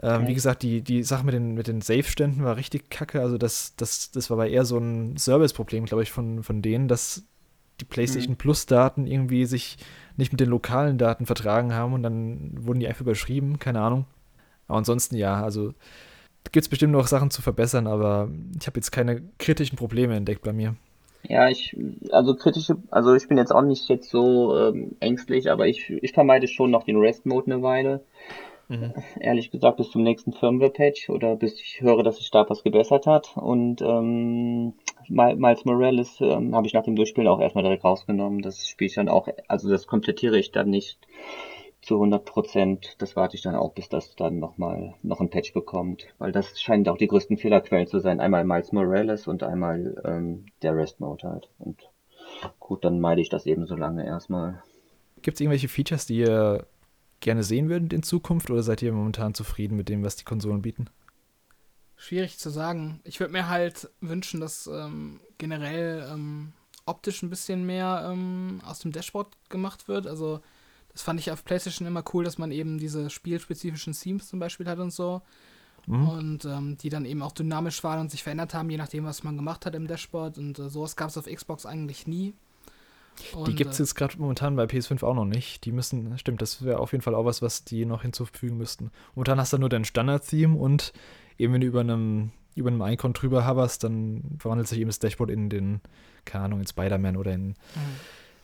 Ähm, Okay. wie gesagt, die, die Sache mit den, mit den Safe-Ständen war richtig kacke. Also das, das, das war aber eher so ein Service-Problem, glaube ich, von, von denen, dass die PlayStation Plus-Daten irgendwie sich nicht mit den lokalen Daten vertragen haben und dann wurden die einfach überschrieben, keine Ahnung. Aber ansonsten ja, also gibt es bestimmt noch Sachen zu verbessern, aber ich habe jetzt keine kritischen Probleme entdeckt bei mir. Ja, ich, also kritische, also ich bin jetzt auch nicht jetzt so ähm, ängstlich, aber ich, ich vermeide schon noch den Rest-Mode eine Weile. Ehrlich gesagt, bis zum nächsten Firmware-Patch oder bis ich höre, dass sich da was gebessert hat. Und ähm, Mi- Miles Morales ähm, habe ich nach dem Durchspielen auch erstmal direkt rausgenommen. Das spiele ich dann auch, also das komplettiere ich dann nicht zu 100 Prozent. Das warte ich dann auch, bis das dann nochmal noch ein Patch bekommt. Weil das scheinen auch die größten Fehlerquellen zu sein. Einmal Miles Morales und einmal ähm, der Rest-Mode halt. Und gut, dann meide ich das eben so lange erstmal. Gibt es irgendwelche Features, die ihr gerne sehen würdet in Zukunft oder seid ihr momentan zufrieden mit dem, was die Konsolen bieten? Schwierig zu sagen. Ich würde mir halt wünschen, dass ähm, generell ähm, optisch ein bisschen mehr ähm, aus dem Dashboard gemacht wird. Also das fand ich auf PlayStation immer cool, dass man eben diese spielspezifischen Themes zum Beispiel hat und so. Mhm. Und ähm, die dann eben auch dynamisch waren und sich verändert haben, je nachdem, was man gemacht hat im Dashboard. Und äh, sowas gab es auf Xbox eigentlich nie. Und, Die gibt es äh, jetzt gerade momentan bei PS5 auch noch nicht. Die müssen, stimmt, das wäre auf jeden Fall auch was, was die noch hinzufügen müssten. Momentan hast du nur dein Standard-Theme und eben wenn du über einem, über einem Icon drüber hoverst, dann verwandelt sich eben das Dashboard in den, keine Ahnung, in Spider-Man oder in mhm.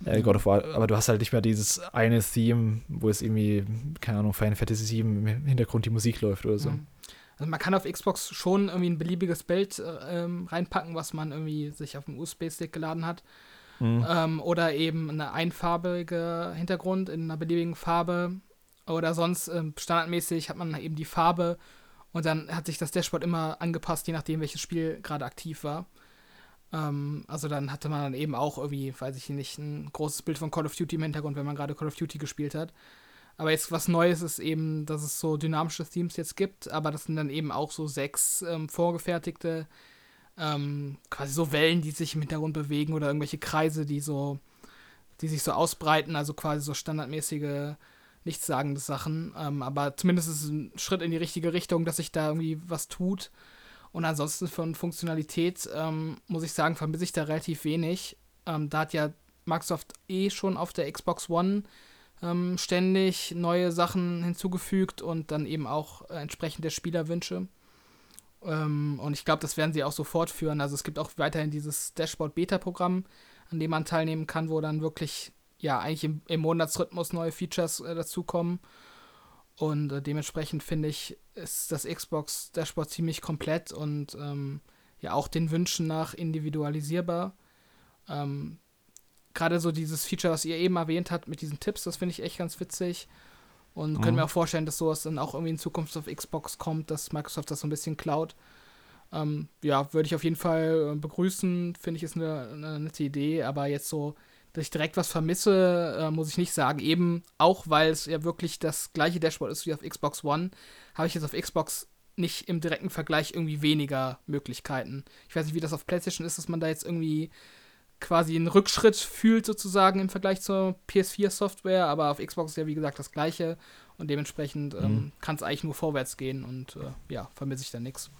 Äh, God of War. Aber du hast halt nicht mehr dieses eine Theme, wo es irgendwie, keine Ahnung, Final Fantasy VII im Hintergrund die Musik läuft oder so. Mhm. Also man kann auf Xbox schon irgendwie ein beliebiges Bild äh, ähm, reinpacken, was man irgendwie sich auf dem USB-Stick geladen hat. Mhm. Ähm, oder eben eine einfarbige Hintergrund in einer beliebigen Farbe. Oder sonst ähm, standardmäßig hat man eben die Farbe und dann hat sich das Dashboard immer angepasst, je nachdem, welches Spiel gerade aktiv war. Ähm, also dann hatte man dann eben auch irgendwie, weiß ich nicht, ein großes Bild von Call of Duty im Hintergrund, wenn man gerade Call of Duty gespielt hat. Aber jetzt was Neues ist eben, dass es so dynamische Themes jetzt gibt, aber das sind dann eben auch so sechs ähm, vorgefertigte, ähm, quasi so Wellen, die sich im Hintergrund bewegen oder irgendwelche Kreise, die so, die sich so ausbreiten, also quasi so standardmäßige, nichtssagende Sachen. Ähm, aber zumindest ist es ein Schritt in die richtige Richtung, dass sich da irgendwie was tut. Und ansonsten von Funktionalität ähm, muss ich sagen, vermisse ich da relativ wenig. Ähm, da hat ja Microsoft eh schon auf der Xbox One ähm, ständig neue Sachen hinzugefügt und dann eben auch äh, entsprechend der Spielerwünsche. Ähm, und ich glaube, das werden sie auch so fortführen. Also es gibt auch weiterhin dieses Dashboard-Beta-Programm, an dem man teilnehmen kann, wo dann wirklich ja eigentlich im, im Monatsrhythmus neue Features äh, dazukommen. Und äh, dementsprechend finde ich, ist das Xbox Dashboard ziemlich komplett und ähm, ja auch den Wünschen nach individualisierbar. Ähm, Gerade so dieses Feature, was ihr eben erwähnt habt mit diesen Tipps, das finde ich echt ganz witzig. Und mhm. können mir auch vorstellen, dass sowas dann auch irgendwie in Zukunft auf Xbox kommt, dass Microsoft das so ein bisschen klaut. Ähm, ja, würde ich auf jeden Fall äh, begrüßen. Finde ich, ist eine, eine nette Idee. Aber jetzt so dass ich direkt was vermisse, äh, muss ich nicht sagen. Eben auch, weil es ja wirklich das gleiche Dashboard ist wie auf Xbox One, habe ich jetzt auf Xbox nicht im direkten Vergleich irgendwie weniger Möglichkeiten. Ich weiß nicht, wie das auf PlayStation ist, dass man da jetzt irgendwie quasi einen Rückschritt fühlt sozusagen im Vergleich zur PS4-Software, aber auf Xbox ist ja wie gesagt das gleiche und dementsprechend ähm, mhm. kann es eigentlich nur vorwärts gehen und äh, ja, vermisse ich da nichts.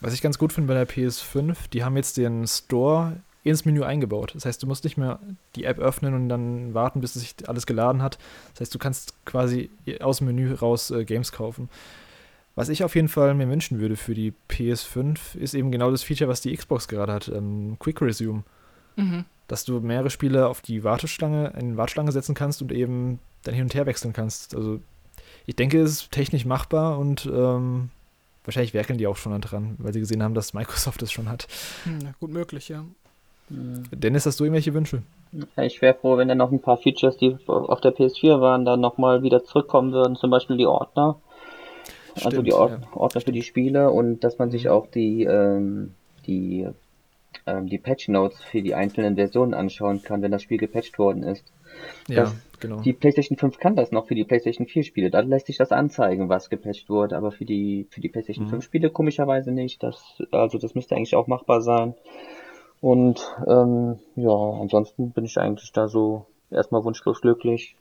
Was ich ganz gut finde bei der PS5, die haben jetzt den Store ins Menü eingebaut. Das heißt, du musst nicht mehr die App öffnen und dann warten, bis sich alles geladen hat. Das heißt, du kannst quasi aus dem Menü raus äh, Games kaufen. Was ich auf jeden Fall mir wünschen würde für die PS5, ist eben genau das Feature, was die Xbox gerade hat, ähm, Quick Resume. Mhm. Dass du mehrere Spiele auf die Warteschlange, in die Warteschlange setzen kannst und eben dann hin und her wechseln kannst. Also ich denke, es ist technisch machbar und ähm, wahrscheinlich werkeln die auch schon dran, weil sie gesehen haben, dass Microsoft es schon hat. Hm, gut möglich, ja. Dennis, hast du irgendwelche Wünsche? Ich wäre froh, wenn dann noch ein paar Features, die auf der PS4 waren, dann nochmal wieder zurückkommen würden. Zum Beispiel die Ordner. Also Stimmt, also die Ord ja. Ordner für die Spiele und dass man sich auch die, ähm, die, ähm, die Patch Notes für die einzelnen Versionen anschauen kann, wenn das Spiel gepatcht worden ist. Ja, genau. Die PlayStation 5 kann das noch für die PlayStation 4 Spiele. Da lässt sich das anzeigen, was gepatcht wurde, aber für die, für die PlayStation mhm. 5 Spiele komischerweise nicht. Das, also das müsste eigentlich auch machbar sein. Und ähm, ja, ansonsten bin ich eigentlich da so erstmal wunschlos glücklich.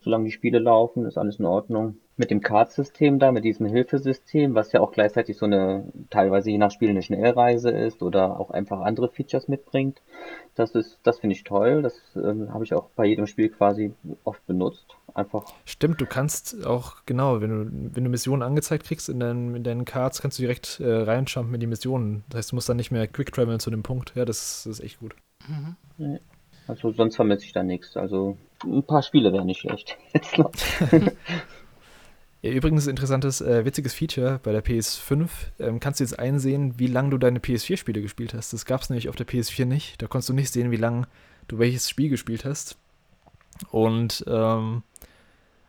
Solange die Spiele laufen, ist alles in Ordnung mit dem Card-System da, mit diesem Hilfesystem, was ja auch gleichzeitig so eine teilweise je nach Spiel eine Schnellreise ist oder auch einfach andere Features mitbringt. Das ist, das finde ich toll. Das ähm, habe ich auch bei jedem Spiel quasi oft benutzt. Einfach. Stimmt, du kannst auch, genau, wenn du, wenn du Missionen angezeigt kriegst in deinen, in deinen Cards, kannst du direkt äh, reinjumpen in die Missionen. Das heißt, du musst dann nicht mehr quick traveln zu dem Punkt. Ja, das, das ist echt gut. Mhm. Also sonst vermisse ich da nichts. Also ein paar Spiele wären nicht schlecht. [laughs] [laughs] Ja, übrigens interessantes, äh, witziges Feature bei der PS5. Ähm, kannst du jetzt einsehen, wie lange du deine PS4-Spiele gespielt hast. Das gab es nämlich auf der PS4 nicht. Da konntest du nicht sehen, wie lange du welches Spiel gespielt hast. Und ähm,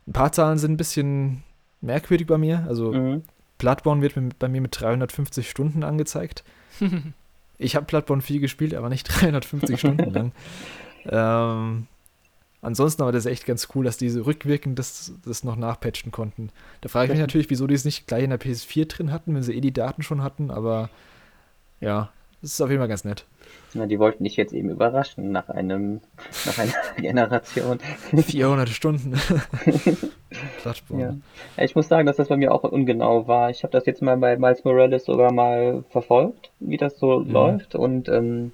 ein paar Zahlen sind ein bisschen merkwürdig bei mir. Also mhm. Bloodborne wird bei mir mit 350 Stunden angezeigt. [laughs] ich habe Bloodborne 4 gespielt, aber nicht [laughs] 350 Stunden lang. [laughs] Ähm, Ansonsten aber das ist echt ganz cool, dass diese rückwirkend das, das noch nachpatchen konnten. Da frage ich mich natürlich, wieso die es nicht gleich in der PS4 drin hatten, wenn sie eh die Daten schon hatten, aber ja, das ist auf jeden Fall ganz nett. Na, die wollten dich jetzt eben überraschen nach einem, nach einer [laughs] Generation. 400 Stunden. [laughs] ja. Ich muss sagen, dass das bei mir auch ungenau war. Ich habe das jetzt mal bei Miles Morales sogar mal verfolgt, wie das so mhm. läuft und ähm,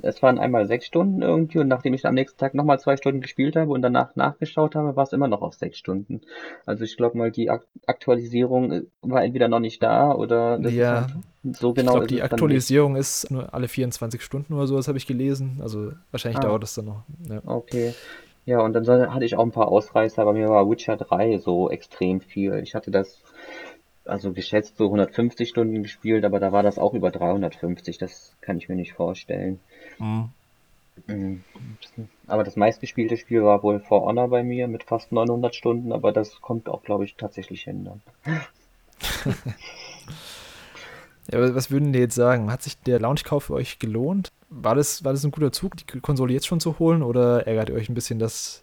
es waren einmal sechs Stunden irgendwie und nachdem ich am nächsten Tag nochmal zwei Stunden gespielt habe und danach nachgeschaut habe, war es immer noch auf sechs Stunden. Also ich glaube mal, die Aktualisierung äh, war entweder noch nicht da oder ja, halt so genau. Ich glaube, die Aktualisierung ist nur alle 24 Stunden oder so, das habe ich gelesen. Also wahrscheinlich ah. dauert das dann noch. Ja. Okay. Ja, und dann hatte ich auch ein paar Ausreißer, aber mir war Witcher 3 so extrem viel. Ich hatte das also geschätzt so 150 Stunden gespielt, aber da war das auch über 350. Das kann ich mir nicht vorstellen. Mhm. Mhm. Aber das meistgespielte Spiel war wohl For Honor bei mir mit fast 900 Stunden, aber das kommt auch, glaube ich, tatsächlich hin dann. [laughs] ja, was würden die jetzt sagen? Hat sich der Launchkauf für euch gelohnt? War das, war das ein guter Zug, die Konsole jetzt schon zu holen oder ärgert ihr euch ein bisschen, dass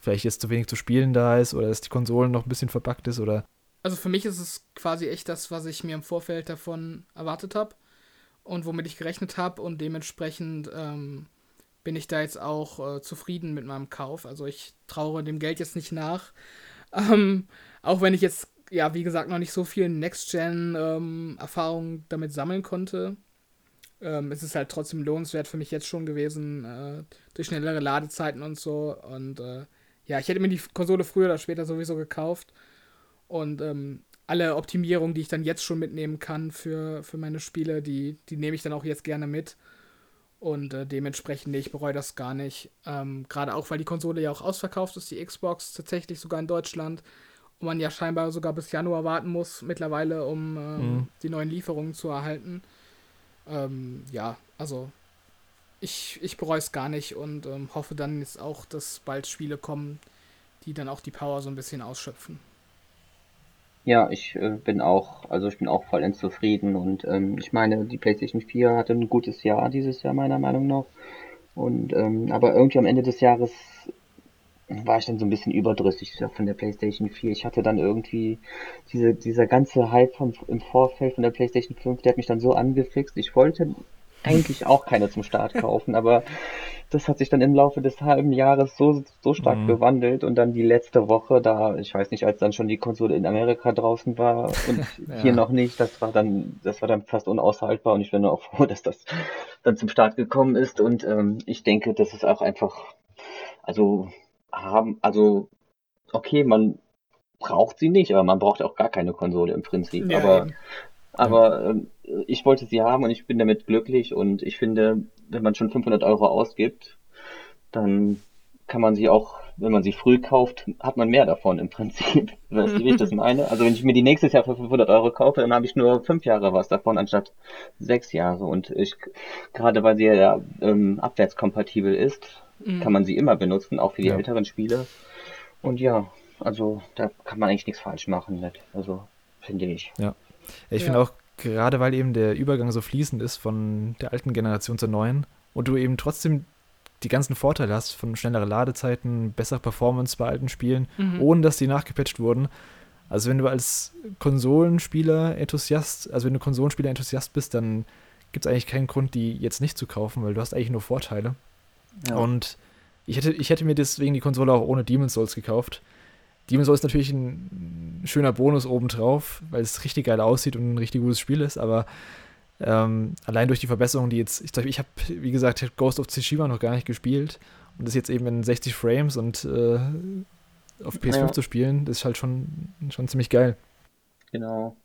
vielleicht jetzt zu wenig zu spielen da ist oder dass die Konsole noch ein bisschen verpackt ist oder? Also für mich ist es quasi echt das, was ich mir im Vorfeld davon erwartet habe und womit ich gerechnet habe und dementsprechend ähm, bin ich da jetzt auch äh, zufrieden mit meinem Kauf. Also ich traue dem Geld jetzt nicht nach. [laughs] Ähm, auch wenn ich jetzt, ja, wie gesagt, noch nicht so viel Next-Gen-Erfahrung ähm, damit sammeln konnte. Ähm, es ist halt trotzdem lohnenswert für mich jetzt schon gewesen, äh, durch schnellere Ladezeiten und so. Und äh, ja, ich hätte mir die Konsole früher oder später sowieso gekauft. Und ähm, alle Optimierungen, die ich dann jetzt schon mitnehmen kann für, für meine Spiele, die, die nehme ich dann auch jetzt gerne mit. Und äh, dementsprechend, nee, ich bereue das gar nicht. Ähm, Gerade auch, weil die Konsole ja auch ausverkauft ist, die Xbox tatsächlich sogar in Deutschland. Und man ja scheinbar sogar bis Januar warten muss, mittlerweile, um ähm, mhm. die neuen Lieferungen zu erhalten. Ähm, ja, also ich, ich bereue es gar nicht und ähm, hoffe dann jetzt auch, dass bald Spiele kommen, die dann auch die Power so ein bisschen ausschöpfen. Ja, ich äh, bin auch, also ich bin auch vollends zufrieden und ähm, ich meine, die PlayStation 4 hatte ein gutes Jahr dieses Jahr meiner Meinung nach. Und ähm, aber irgendwie am Ende des Jahres war ich dann so ein bisschen überdrüssig von der PlayStation 4. Ich hatte dann irgendwie diese, dieser ganze Hype vom, im Vorfeld von der PlayStation 5, der hat mich dann so angefixt. Ich wollte eigentlich auch keine zum Start [laughs] kaufen, aber das hat sich dann im Laufe des halben Jahres so, so stark mhm. gewandelt und dann die letzte Woche, da, ich weiß nicht, als dann schon die Konsole in Amerika draußen war und [laughs] ja. hier noch nicht, das war dann, das war dann fast unaushaltbar und ich bin auch froh, [laughs] dass das dann zum Start gekommen ist und ähm, ich denke, das ist auch einfach, also haben, also okay, man braucht sie nicht, aber man braucht auch gar keine Konsole im Prinzip. Ja, aber aber ähm, ich wollte sie haben und ich bin damit glücklich und ich finde, wenn man schon 500 Euro ausgibt, dann kann man sie auch, wenn man sie früh kauft, hat man mehr davon im Prinzip. [laughs] Weißt du, wie ich das meine? Also wenn ich mir die nächstes Jahr für 500 Euro kaufe, dann habe ich nur fünf Jahre was davon, anstatt sechs Jahre. Und ich, gerade weil sie ja ähm, abwärtskompatibel ist, mhm. kann man sie immer benutzen, auch für die ja. älteren Spiele. Und ja, also da kann man eigentlich nichts falsch machen mit. Also finde ich. Ja. Ich ja. finde auch, gerade weil eben der Übergang so fließend ist von der alten Generation zur neuen und du eben trotzdem die ganzen Vorteile hast von schnelleren Ladezeiten, besserer Performance bei alten Spielen, mhm. ohne dass die nachgepatcht wurden. Also wenn du als Konsolenspieler Enthusiast, also wenn du Konsolenspieler Enthusiast bist, dann gibt es eigentlich keinen Grund, die jetzt nicht zu kaufen, weil du hast eigentlich nur Vorteile. Ja. Und ich hätte, ich hätte mir deswegen die Konsole auch ohne Demon's Souls gekauft. Demon's Souls ist natürlich ein schöner Bonus obendrauf, weil es richtig geil aussieht und ein richtig gutes Spiel ist, aber ähm, allein durch die Verbesserungen, die jetzt, ich, ich habe, wie gesagt, Ghost of Tsushima noch gar nicht gespielt und das jetzt eben in 60 Frames und äh, auf PS5 ja. zu spielen, das ist halt schon, schon ziemlich geil. Genau.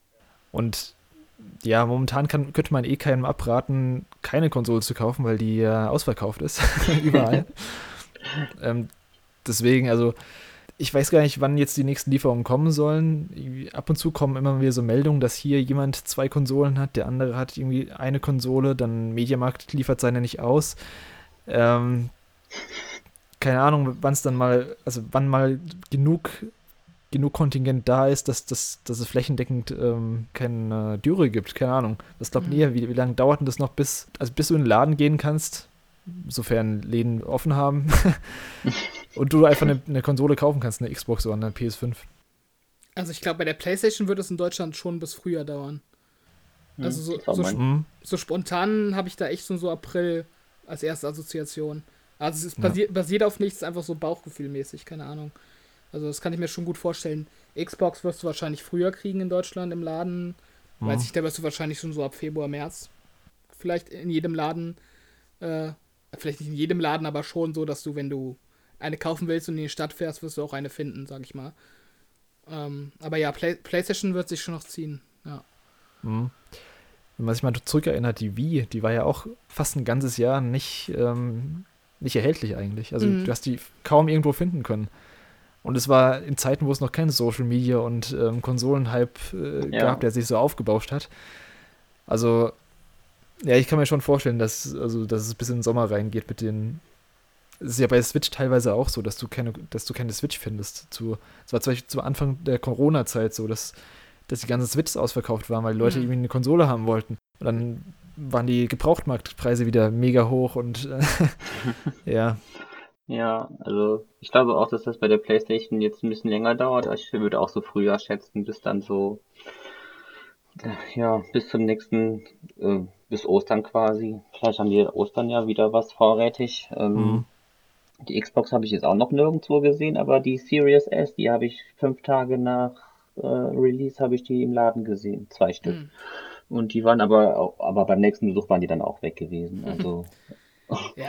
Und ja, momentan kann, könnte man eh keinem abraten, keine Konsole zu kaufen, weil die ja ausverkauft ist. [laughs] Überall. [laughs] ähm, deswegen, also ich weiß gar nicht, wann jetzt die nächsten Lieferungen kommen sollen. Ab und zu kommen immer wieder so Meldungen, dass hier jemand zwei Konsolen hat, der andere hat irgendwie eine Konsole, dann Mediamarkt liefert seine nicht aus. Ähm, keine Ahnung, wann es dann mal, also wann mal genug, genug Kontingent da ist, dass, dass, dass es flächendeckend ähm, keine Dürre gibt. Keine Ahnung. Das glaubt mhm. nie. Wie, wie lange dauert denn das noch, bis, also bis du in den Laden gehen kannst? sofern Läden offen haben. [laughs] und du einfach eine, eine, Konsole kaufen kannst, eine Xbox oder eine PS5. Also ich glaube, bei der PlayStation wird es in Deutschland schon bis Frühjahr dauern. Hm, also so, so, mhm. so spontan habe ich da echt schon so April als erste Assoziation. Also es basiert, ja. basiert auf nichts, einfach so bauchgefühlmäßig, keine Ahnung. Also das kann ich mir schon gut vorstellen. Xbox wirst du wahrscheinlich früher kriegen in Deutschland im Laden. Mhm. Weiß ich, da wirst du wahrscheinlich schon so ab Februar, März vielleicht in jedem Laden äh, vielleicht nicht in jedem Laden, aber schon so, dass du, wenn du eine kaufen willst und in die Stadt fährst, wirst du auch eine finden, sag ich mal. Ähm, aber ja, Play PlayStation wird sich schon noch ziehen, ja. Mhm. Wenn man sich mal zurückerinnert, die Wii, die war ja auch fast ein ganzes Jahr nicht, ähm, nicht erhältlich eigentlich. Also mhm. du hast die kaum irgendwo finden können. Und es war in Zeiten, wo es noch kein Social Media und ähm, Konsolenhype äh, ja. gab, der sich so aufgebauscht hat. Also Ja, ich kann mir schon vorstellen, dass, also, dass es bis in den Sommer reingeht mit den. Es ist ja bei Switch teilweise auch so, dass du keine, dass du keine Switch findest. Zu, es war zum Beispiel zu Anfang der Corona-Zeit so, dass, dass die ganzen Switches ausverkauft waren, weil die Leute Mhm. irgendwie eine Konsole haben wollten. Und dann waren die Gebrauchtmarktpreise wieder mega hoch und äh, [laughs] ja. Ja, also ich glaube auch, dass das bei der PlayStation jetzt ein bisschen länger dauert. Ich würde auch so früher schätzen, bis dann so, ja, bis zum nächsten, äh, bis Ostern quasi. Vielleicht haben die Ostern ja wieder was vorrätig. Ähm, Mhm. Die Xbox habe ich jetzt auch noch nirgendwo gesehen, aber die Series S, die habe ich fünf Tage nach äh, Release habe ich die im Laden gesehen, zwei Stück. Hm. Und die waren aber aber beim nächsten Besuch waren die dann auch weg gewesen. [laughs] Also, Ja.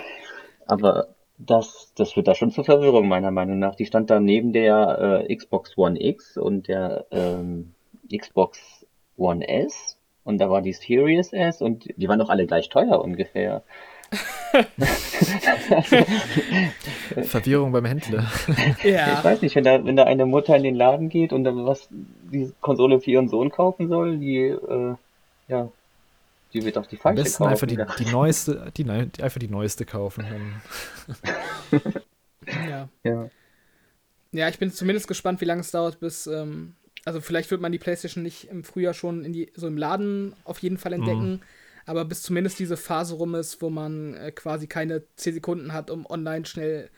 aber das, das führt da schon zur Verwirrung meiner Meinung nach. Die stand da neben der äh, Xbox One X und der ähm, Xbox One S und da war die Series S und die waren doch alle gleich teuer ungefähr. [laughs] Verwirrung beim Händler. Ja. Ich weiß nicht, wenn da, wenn da eine Mutter in den Laden geht und dann was die Konsole für ihren Sohn kaufen soll, die äh, ja, die wird doch die Am falsche besten kaufen. einfach die, ja. die neueste, die, die, einfach die neueste kaufen. [laughs] Ja. Ja. Ja, ich bin zumindest gespannt, wie lange es dauert, bis. Ähm, also, vielleicht wird man die PlayStation nicht im Frühjahr schon in die, so im Laden auf jeden Fall entdecken. Aber bis zumindest diese Phase rum ist, wo man äh, quasi keine 10 Sekunden hat, um online schnell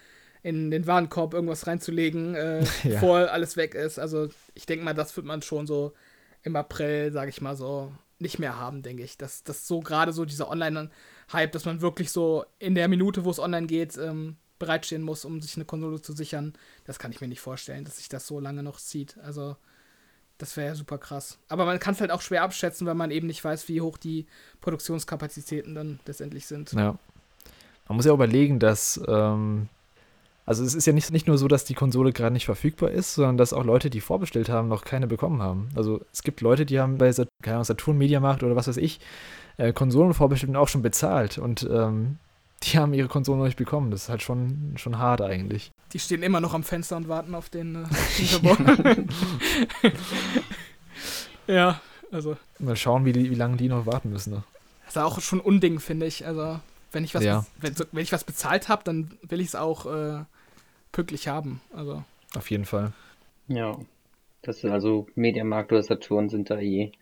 in den Warenkorb irgendwas reinzulegen, äh, [laughs] Ja. bevor alles weg ist. Also, ich denke mal, das wird man schon so im April, sage ich mal so, nicht mehr haben, denke ich. Dass das so gerade so dieser Online-Hype, dass man wirklich so in der Minute, wo es online geht, ähm, bereitstehen muss, um sich eine Konsole zu sichern, das kann ich mir nicht vorstellen, dass sich das so lange noch zieht. Also, das wäre ja super krass. Aber man kann es halt auch schwer abschätzen, weil man eben nicht weiß, wie hoch die Produktionskapazitäten dann letztendlich sind. ja. Man muss ja überlegen, dass. Ähm, also, es ist ja nicht, nicht nur so, dass die Konsole gerade nicht verfügbar ist, sondern dass auch Leute, die vorbestellt haben, noch keine bekommen haben. Also, es gibt Leute, die haben bei Sat keine Ahnung, Saturn, Mediamarkt oder was weiß ich, äh, Konsolen vorbestellt und auch schon bezahlt. Und ähm, die haben ihre Konsolen noch nicht bekommen. Das ist halt schon, schon hart eigentlich. Die stehen immer noch am Fenster und warten auf den äh, [laughs] [laughs] ja, also. Mal schauen, wie, die, wie lange die noch warten müssen. Ne? Das ist auch schon ein Unding, finde ich. Also, wenn ich was, Ja. wenn, wenn ich was bezahlt habe, dann will ich es auch äh, pünktlich haben. Also, Auf jeden Fall. Ja. Das ist also Mediamarkt oder Saturn sind da eh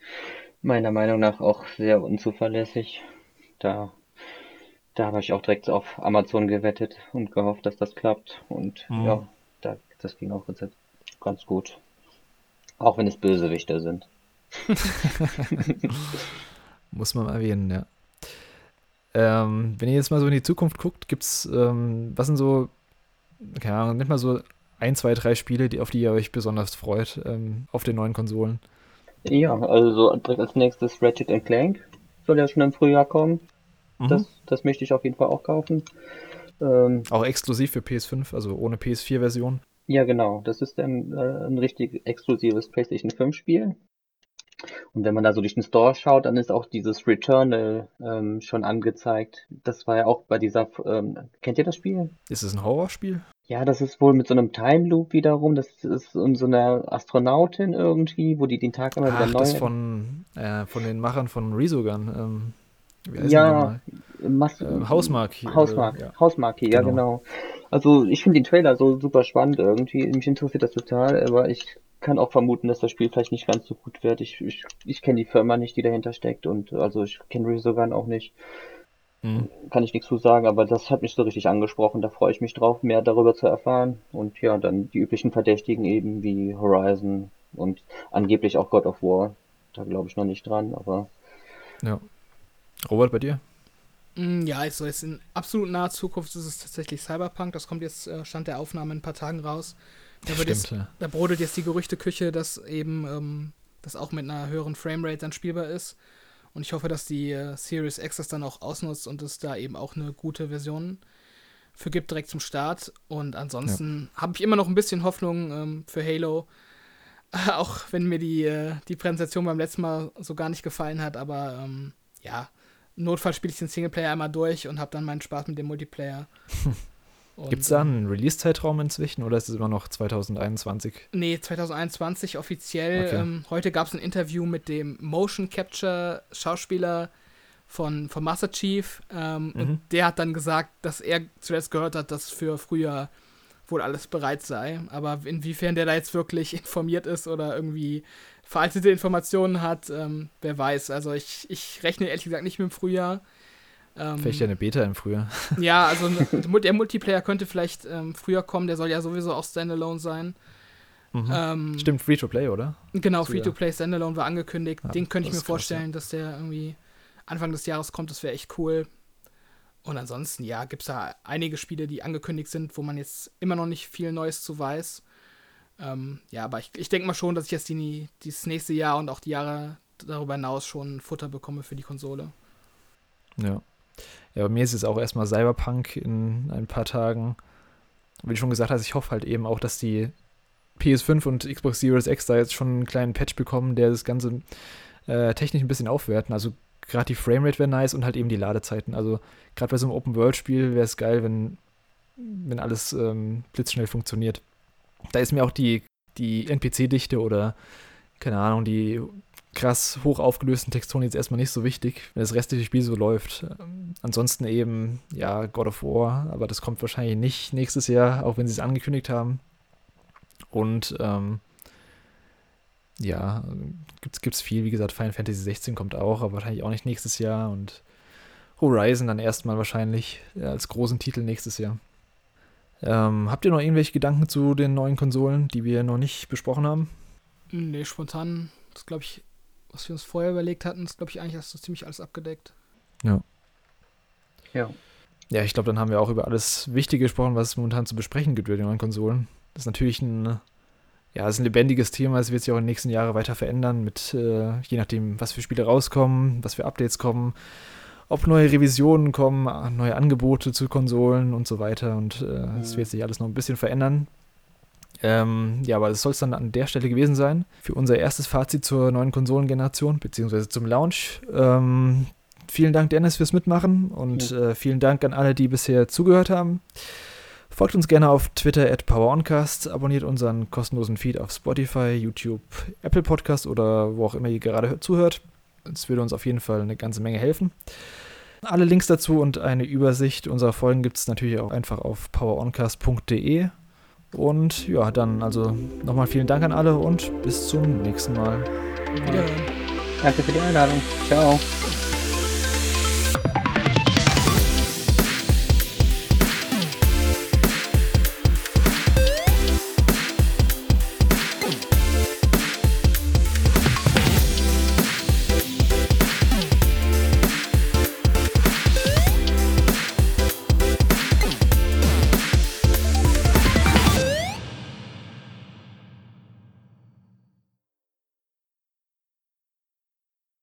meiner Meinung nach auch sehr unzuverlässig. Da, da habe ich auch direkt auf Amazon gewettet und gehofft, dass das klappt. Und Mhm. ja, da, das ging auch ganz gut. Auch wenn es Bösewichter sind. [laughs] [laughs] Muss man erwähnen, ja. Ähm, wenn ihr jetzt mal so in die Zukunft guckt, gibt's, ähm, was sind so, keine Ahnung, nicht mal so ein, zwei, drei Spiele, die, auf die ihr euch besonders freut, ähm, auf den neuen Konsolen? Ja, also direkt als nächstes Ratchet Clank. Soll ja schon im Frühjahr kommen. Mhm. Das, das möchte ich auf jeden Fall auch kaufen. Ähm, Auch exklusiv für PS5, also ohne PS4-Version. Ja, genau. Das ist dann äh, ein richtig exklusives PlayStation 5 Spiel. Und wenn man da so durch den Store schaut, dann ist auch dieses Returnal ähm, schon angezeigt. Das war ja auch bei dieser, ähm, kennt ihr das Spiel? Ist es ein Horrorspiel? Ja, das ist wohl mit so einem Time Loop wiederum. Das ist um so eine Astronautin irgendwie, wo die den Tag immer wieder Ach, neu. das von, äh, von den Machern von Resogun. Ähm, Ja? Mas Ähm, Hausmark. Hausmark, Ja. Hausmarke, ja Genau. genau. Also ich finde den Trailer so super spannend irgendwie. Mich interessiert das total, aber ich kann auch vermuten, dass das Spiel vielleicht nicht ganz so gut wird. Ich, ich, ich kenne die Firma nicht, die dahinter steckt und also ich kenne Resogun auch nicht. Mhm. Kann ich nichts zu sagen, aber das hat mich so richtig angesprochen. Da freue ich mich drauf, mehr darüber zu erfahren. Und ja, dann die üblichen Verdächtigen eben wie Horizon und angeblich auch God of War. Da glaube ich noch nicht dran, aber ja. Robert, bei dir? Mm, Ja, also jetzt in absolut naher Zukunft ist es tatsächlich Cyberpunk. Das kommt jetzt, äh, Stand der Aufnahme, in ein paar Tagen raus. Da, wird jetzt, Stimmt, ja. da brodelt jetzt die Gerüchteküche, dass eben ähm, das auch mit einer höheren Framerate dann spielbar ist. Und ich hoffe, dass die äh, Series X das dann auch ausnutzt und es da eben auch eine gute Version für gibt, direkt zum Start. Und ansonsten habe ich immer noch ein bisschen Hoffnung ähm, für Halo. [laughs] auch wenn mir die, äh, die Präsentation beim letzten Mal so gar nicht gefallen hat, aber ähm, ja, Notfall spiele ich den Singleplayer einmal durch und habe dann meinen Spaß mit dem Multiplayer. [laughs] Gibt es da einen Release-Zeitraum inzwischen oder ist es immer noch 2021? Nee, 2021 offiziell. Okay. Ähm, heute gab es ein Interview mit dem Motion Capture Schauspieler von, von Master Chief. Ähm, Mhm. Und der hat dann gesagt, dass er zuerst gehört hat, dass für früher wohl alles bereit sei. Aber inwiefern der da jetzt wirklich [laughs] informiert ist oder irgendwie veraltete Informationen hat, ähm, wer weiß. Also ich, ich rechne ehrlich gesagt nicht mit dem Frühjahr. Ähm, Vielleicht ja eine Beta im Frühjahr. [laughs] ja, also der Multiplayer könnte vielleicht ähm, früher kommen, der soll ja sowieso auch Standalone sein. Mhm. Ähm, Stimmt, Free-to-Play, oder? Genau. Free-to-Play Standalone war angekündigt. Ja, Den könnte ich mir krass, vorstellen, dass der irgendwie Anfang des Jahres kommt. Das wäre echt cool. Und ansonsten, ja, gibt es da einige Spiele, die angekündigt sind, wo man jetzt immer noch nicht viel Neues zu weiß. Ähm, ja, aber ich, ich denke mal schon, dass ich jetzt die, dieses nächste Jahr und auch die Jahre darüber hinaus schon Futter bekomme für die Konsole. Ja. Ja, bei mir ist es auch erstmal Cyberpunk in ein paar Tagen. Wie du schon gesagt hast, ich hoffe halt eben auch, dass die PS5 und Xbox Series X da jetzt schon einen kleinen Patch bekommen, der das Ganze äh, technisch ein bisschen aufwerten. Also gerade die Framerate wäre nice und halt eben die Ladezeiten. Also gerade bei so einem Open-World-Spiel wäre es geil, wenn, wenn alles ähm, blitzschnell funktioniert. Da ist mir auch die, die NPC-Dichte oder, keine Ahnung, die krass hoch aufgelösten Texturen jetzt erstmal nicht so wichtig, wenn das restliche Spiel so läuft. Ähm, ansonsten eben, ja, God of War, aber das kommt wahrscheinlich nicht nächstes Jahr, auch wenn sie es angekündigt haben. Und ähm, ja, gibt's, gibt's viel, wie gesagt, Final Fantasy 16 kommt auch, aber wahrscheinlich auch nicht nächstes Jahr und Horizon dann erstmal wahrscheinlich ja, als großen Titel nächstes Jahr. Ähm, habt ihr noch irgendwelche Gedanken zu den neuen Konsolen, die wir noch nicht besprochen haben? Nee, spontan, das glaube ich, was wir uns vorher überlegt hatten, ist glaube ich eigentlich hast du ziemlich alles abgedeckt. Ja. Ja, ich glaube, dann haben wir auch über alles Wichtige gesprochen, was es momentan zu besprechen gibt über die neuen Konsolen. Das ist natürlich ein, ja, ist ein lebendiges Thema. Es wird sich auch in den nächsten Jahren weiter verändern, mit äh, je nachdem, was für Spiele rauskommen, was für Updates kommen, ob neue Revisionen kommen, neue Angebote zu Konsolen und so weiter. Und äh, es Mhm. wird sich alles noch ein bisschen verändern. Ähm, ja, aber das soll es dann an der Stelle gewesen sein. Für unser erstes Fazit zur neuen Konsolengeneration, beziehungsweise zum Launch. Ähm, vielen Dank, Dennis, fürs Mitmachen und äh, vielen Dank an alle, die bisher zugehört haben. Folgt uns gerne auf Twitter at PowerOncast, abonniert unseren kostenlosen Feed auf Spotify, YouTube, Apple Podcast oder wo auch immer ihr gerade hört- zuhört. Es würde uns auf jeden Fall eine ganze Menge helfen. Alle Links dazu und eine Übersicht unserer Folgen gibt es natürlich auch einfach auf poweroncast.de. Und ja, dann also nochmal vielen Dank an alle und bis zum nächsten Mal. Wiederhören. Danke für die Einladung. Ciao.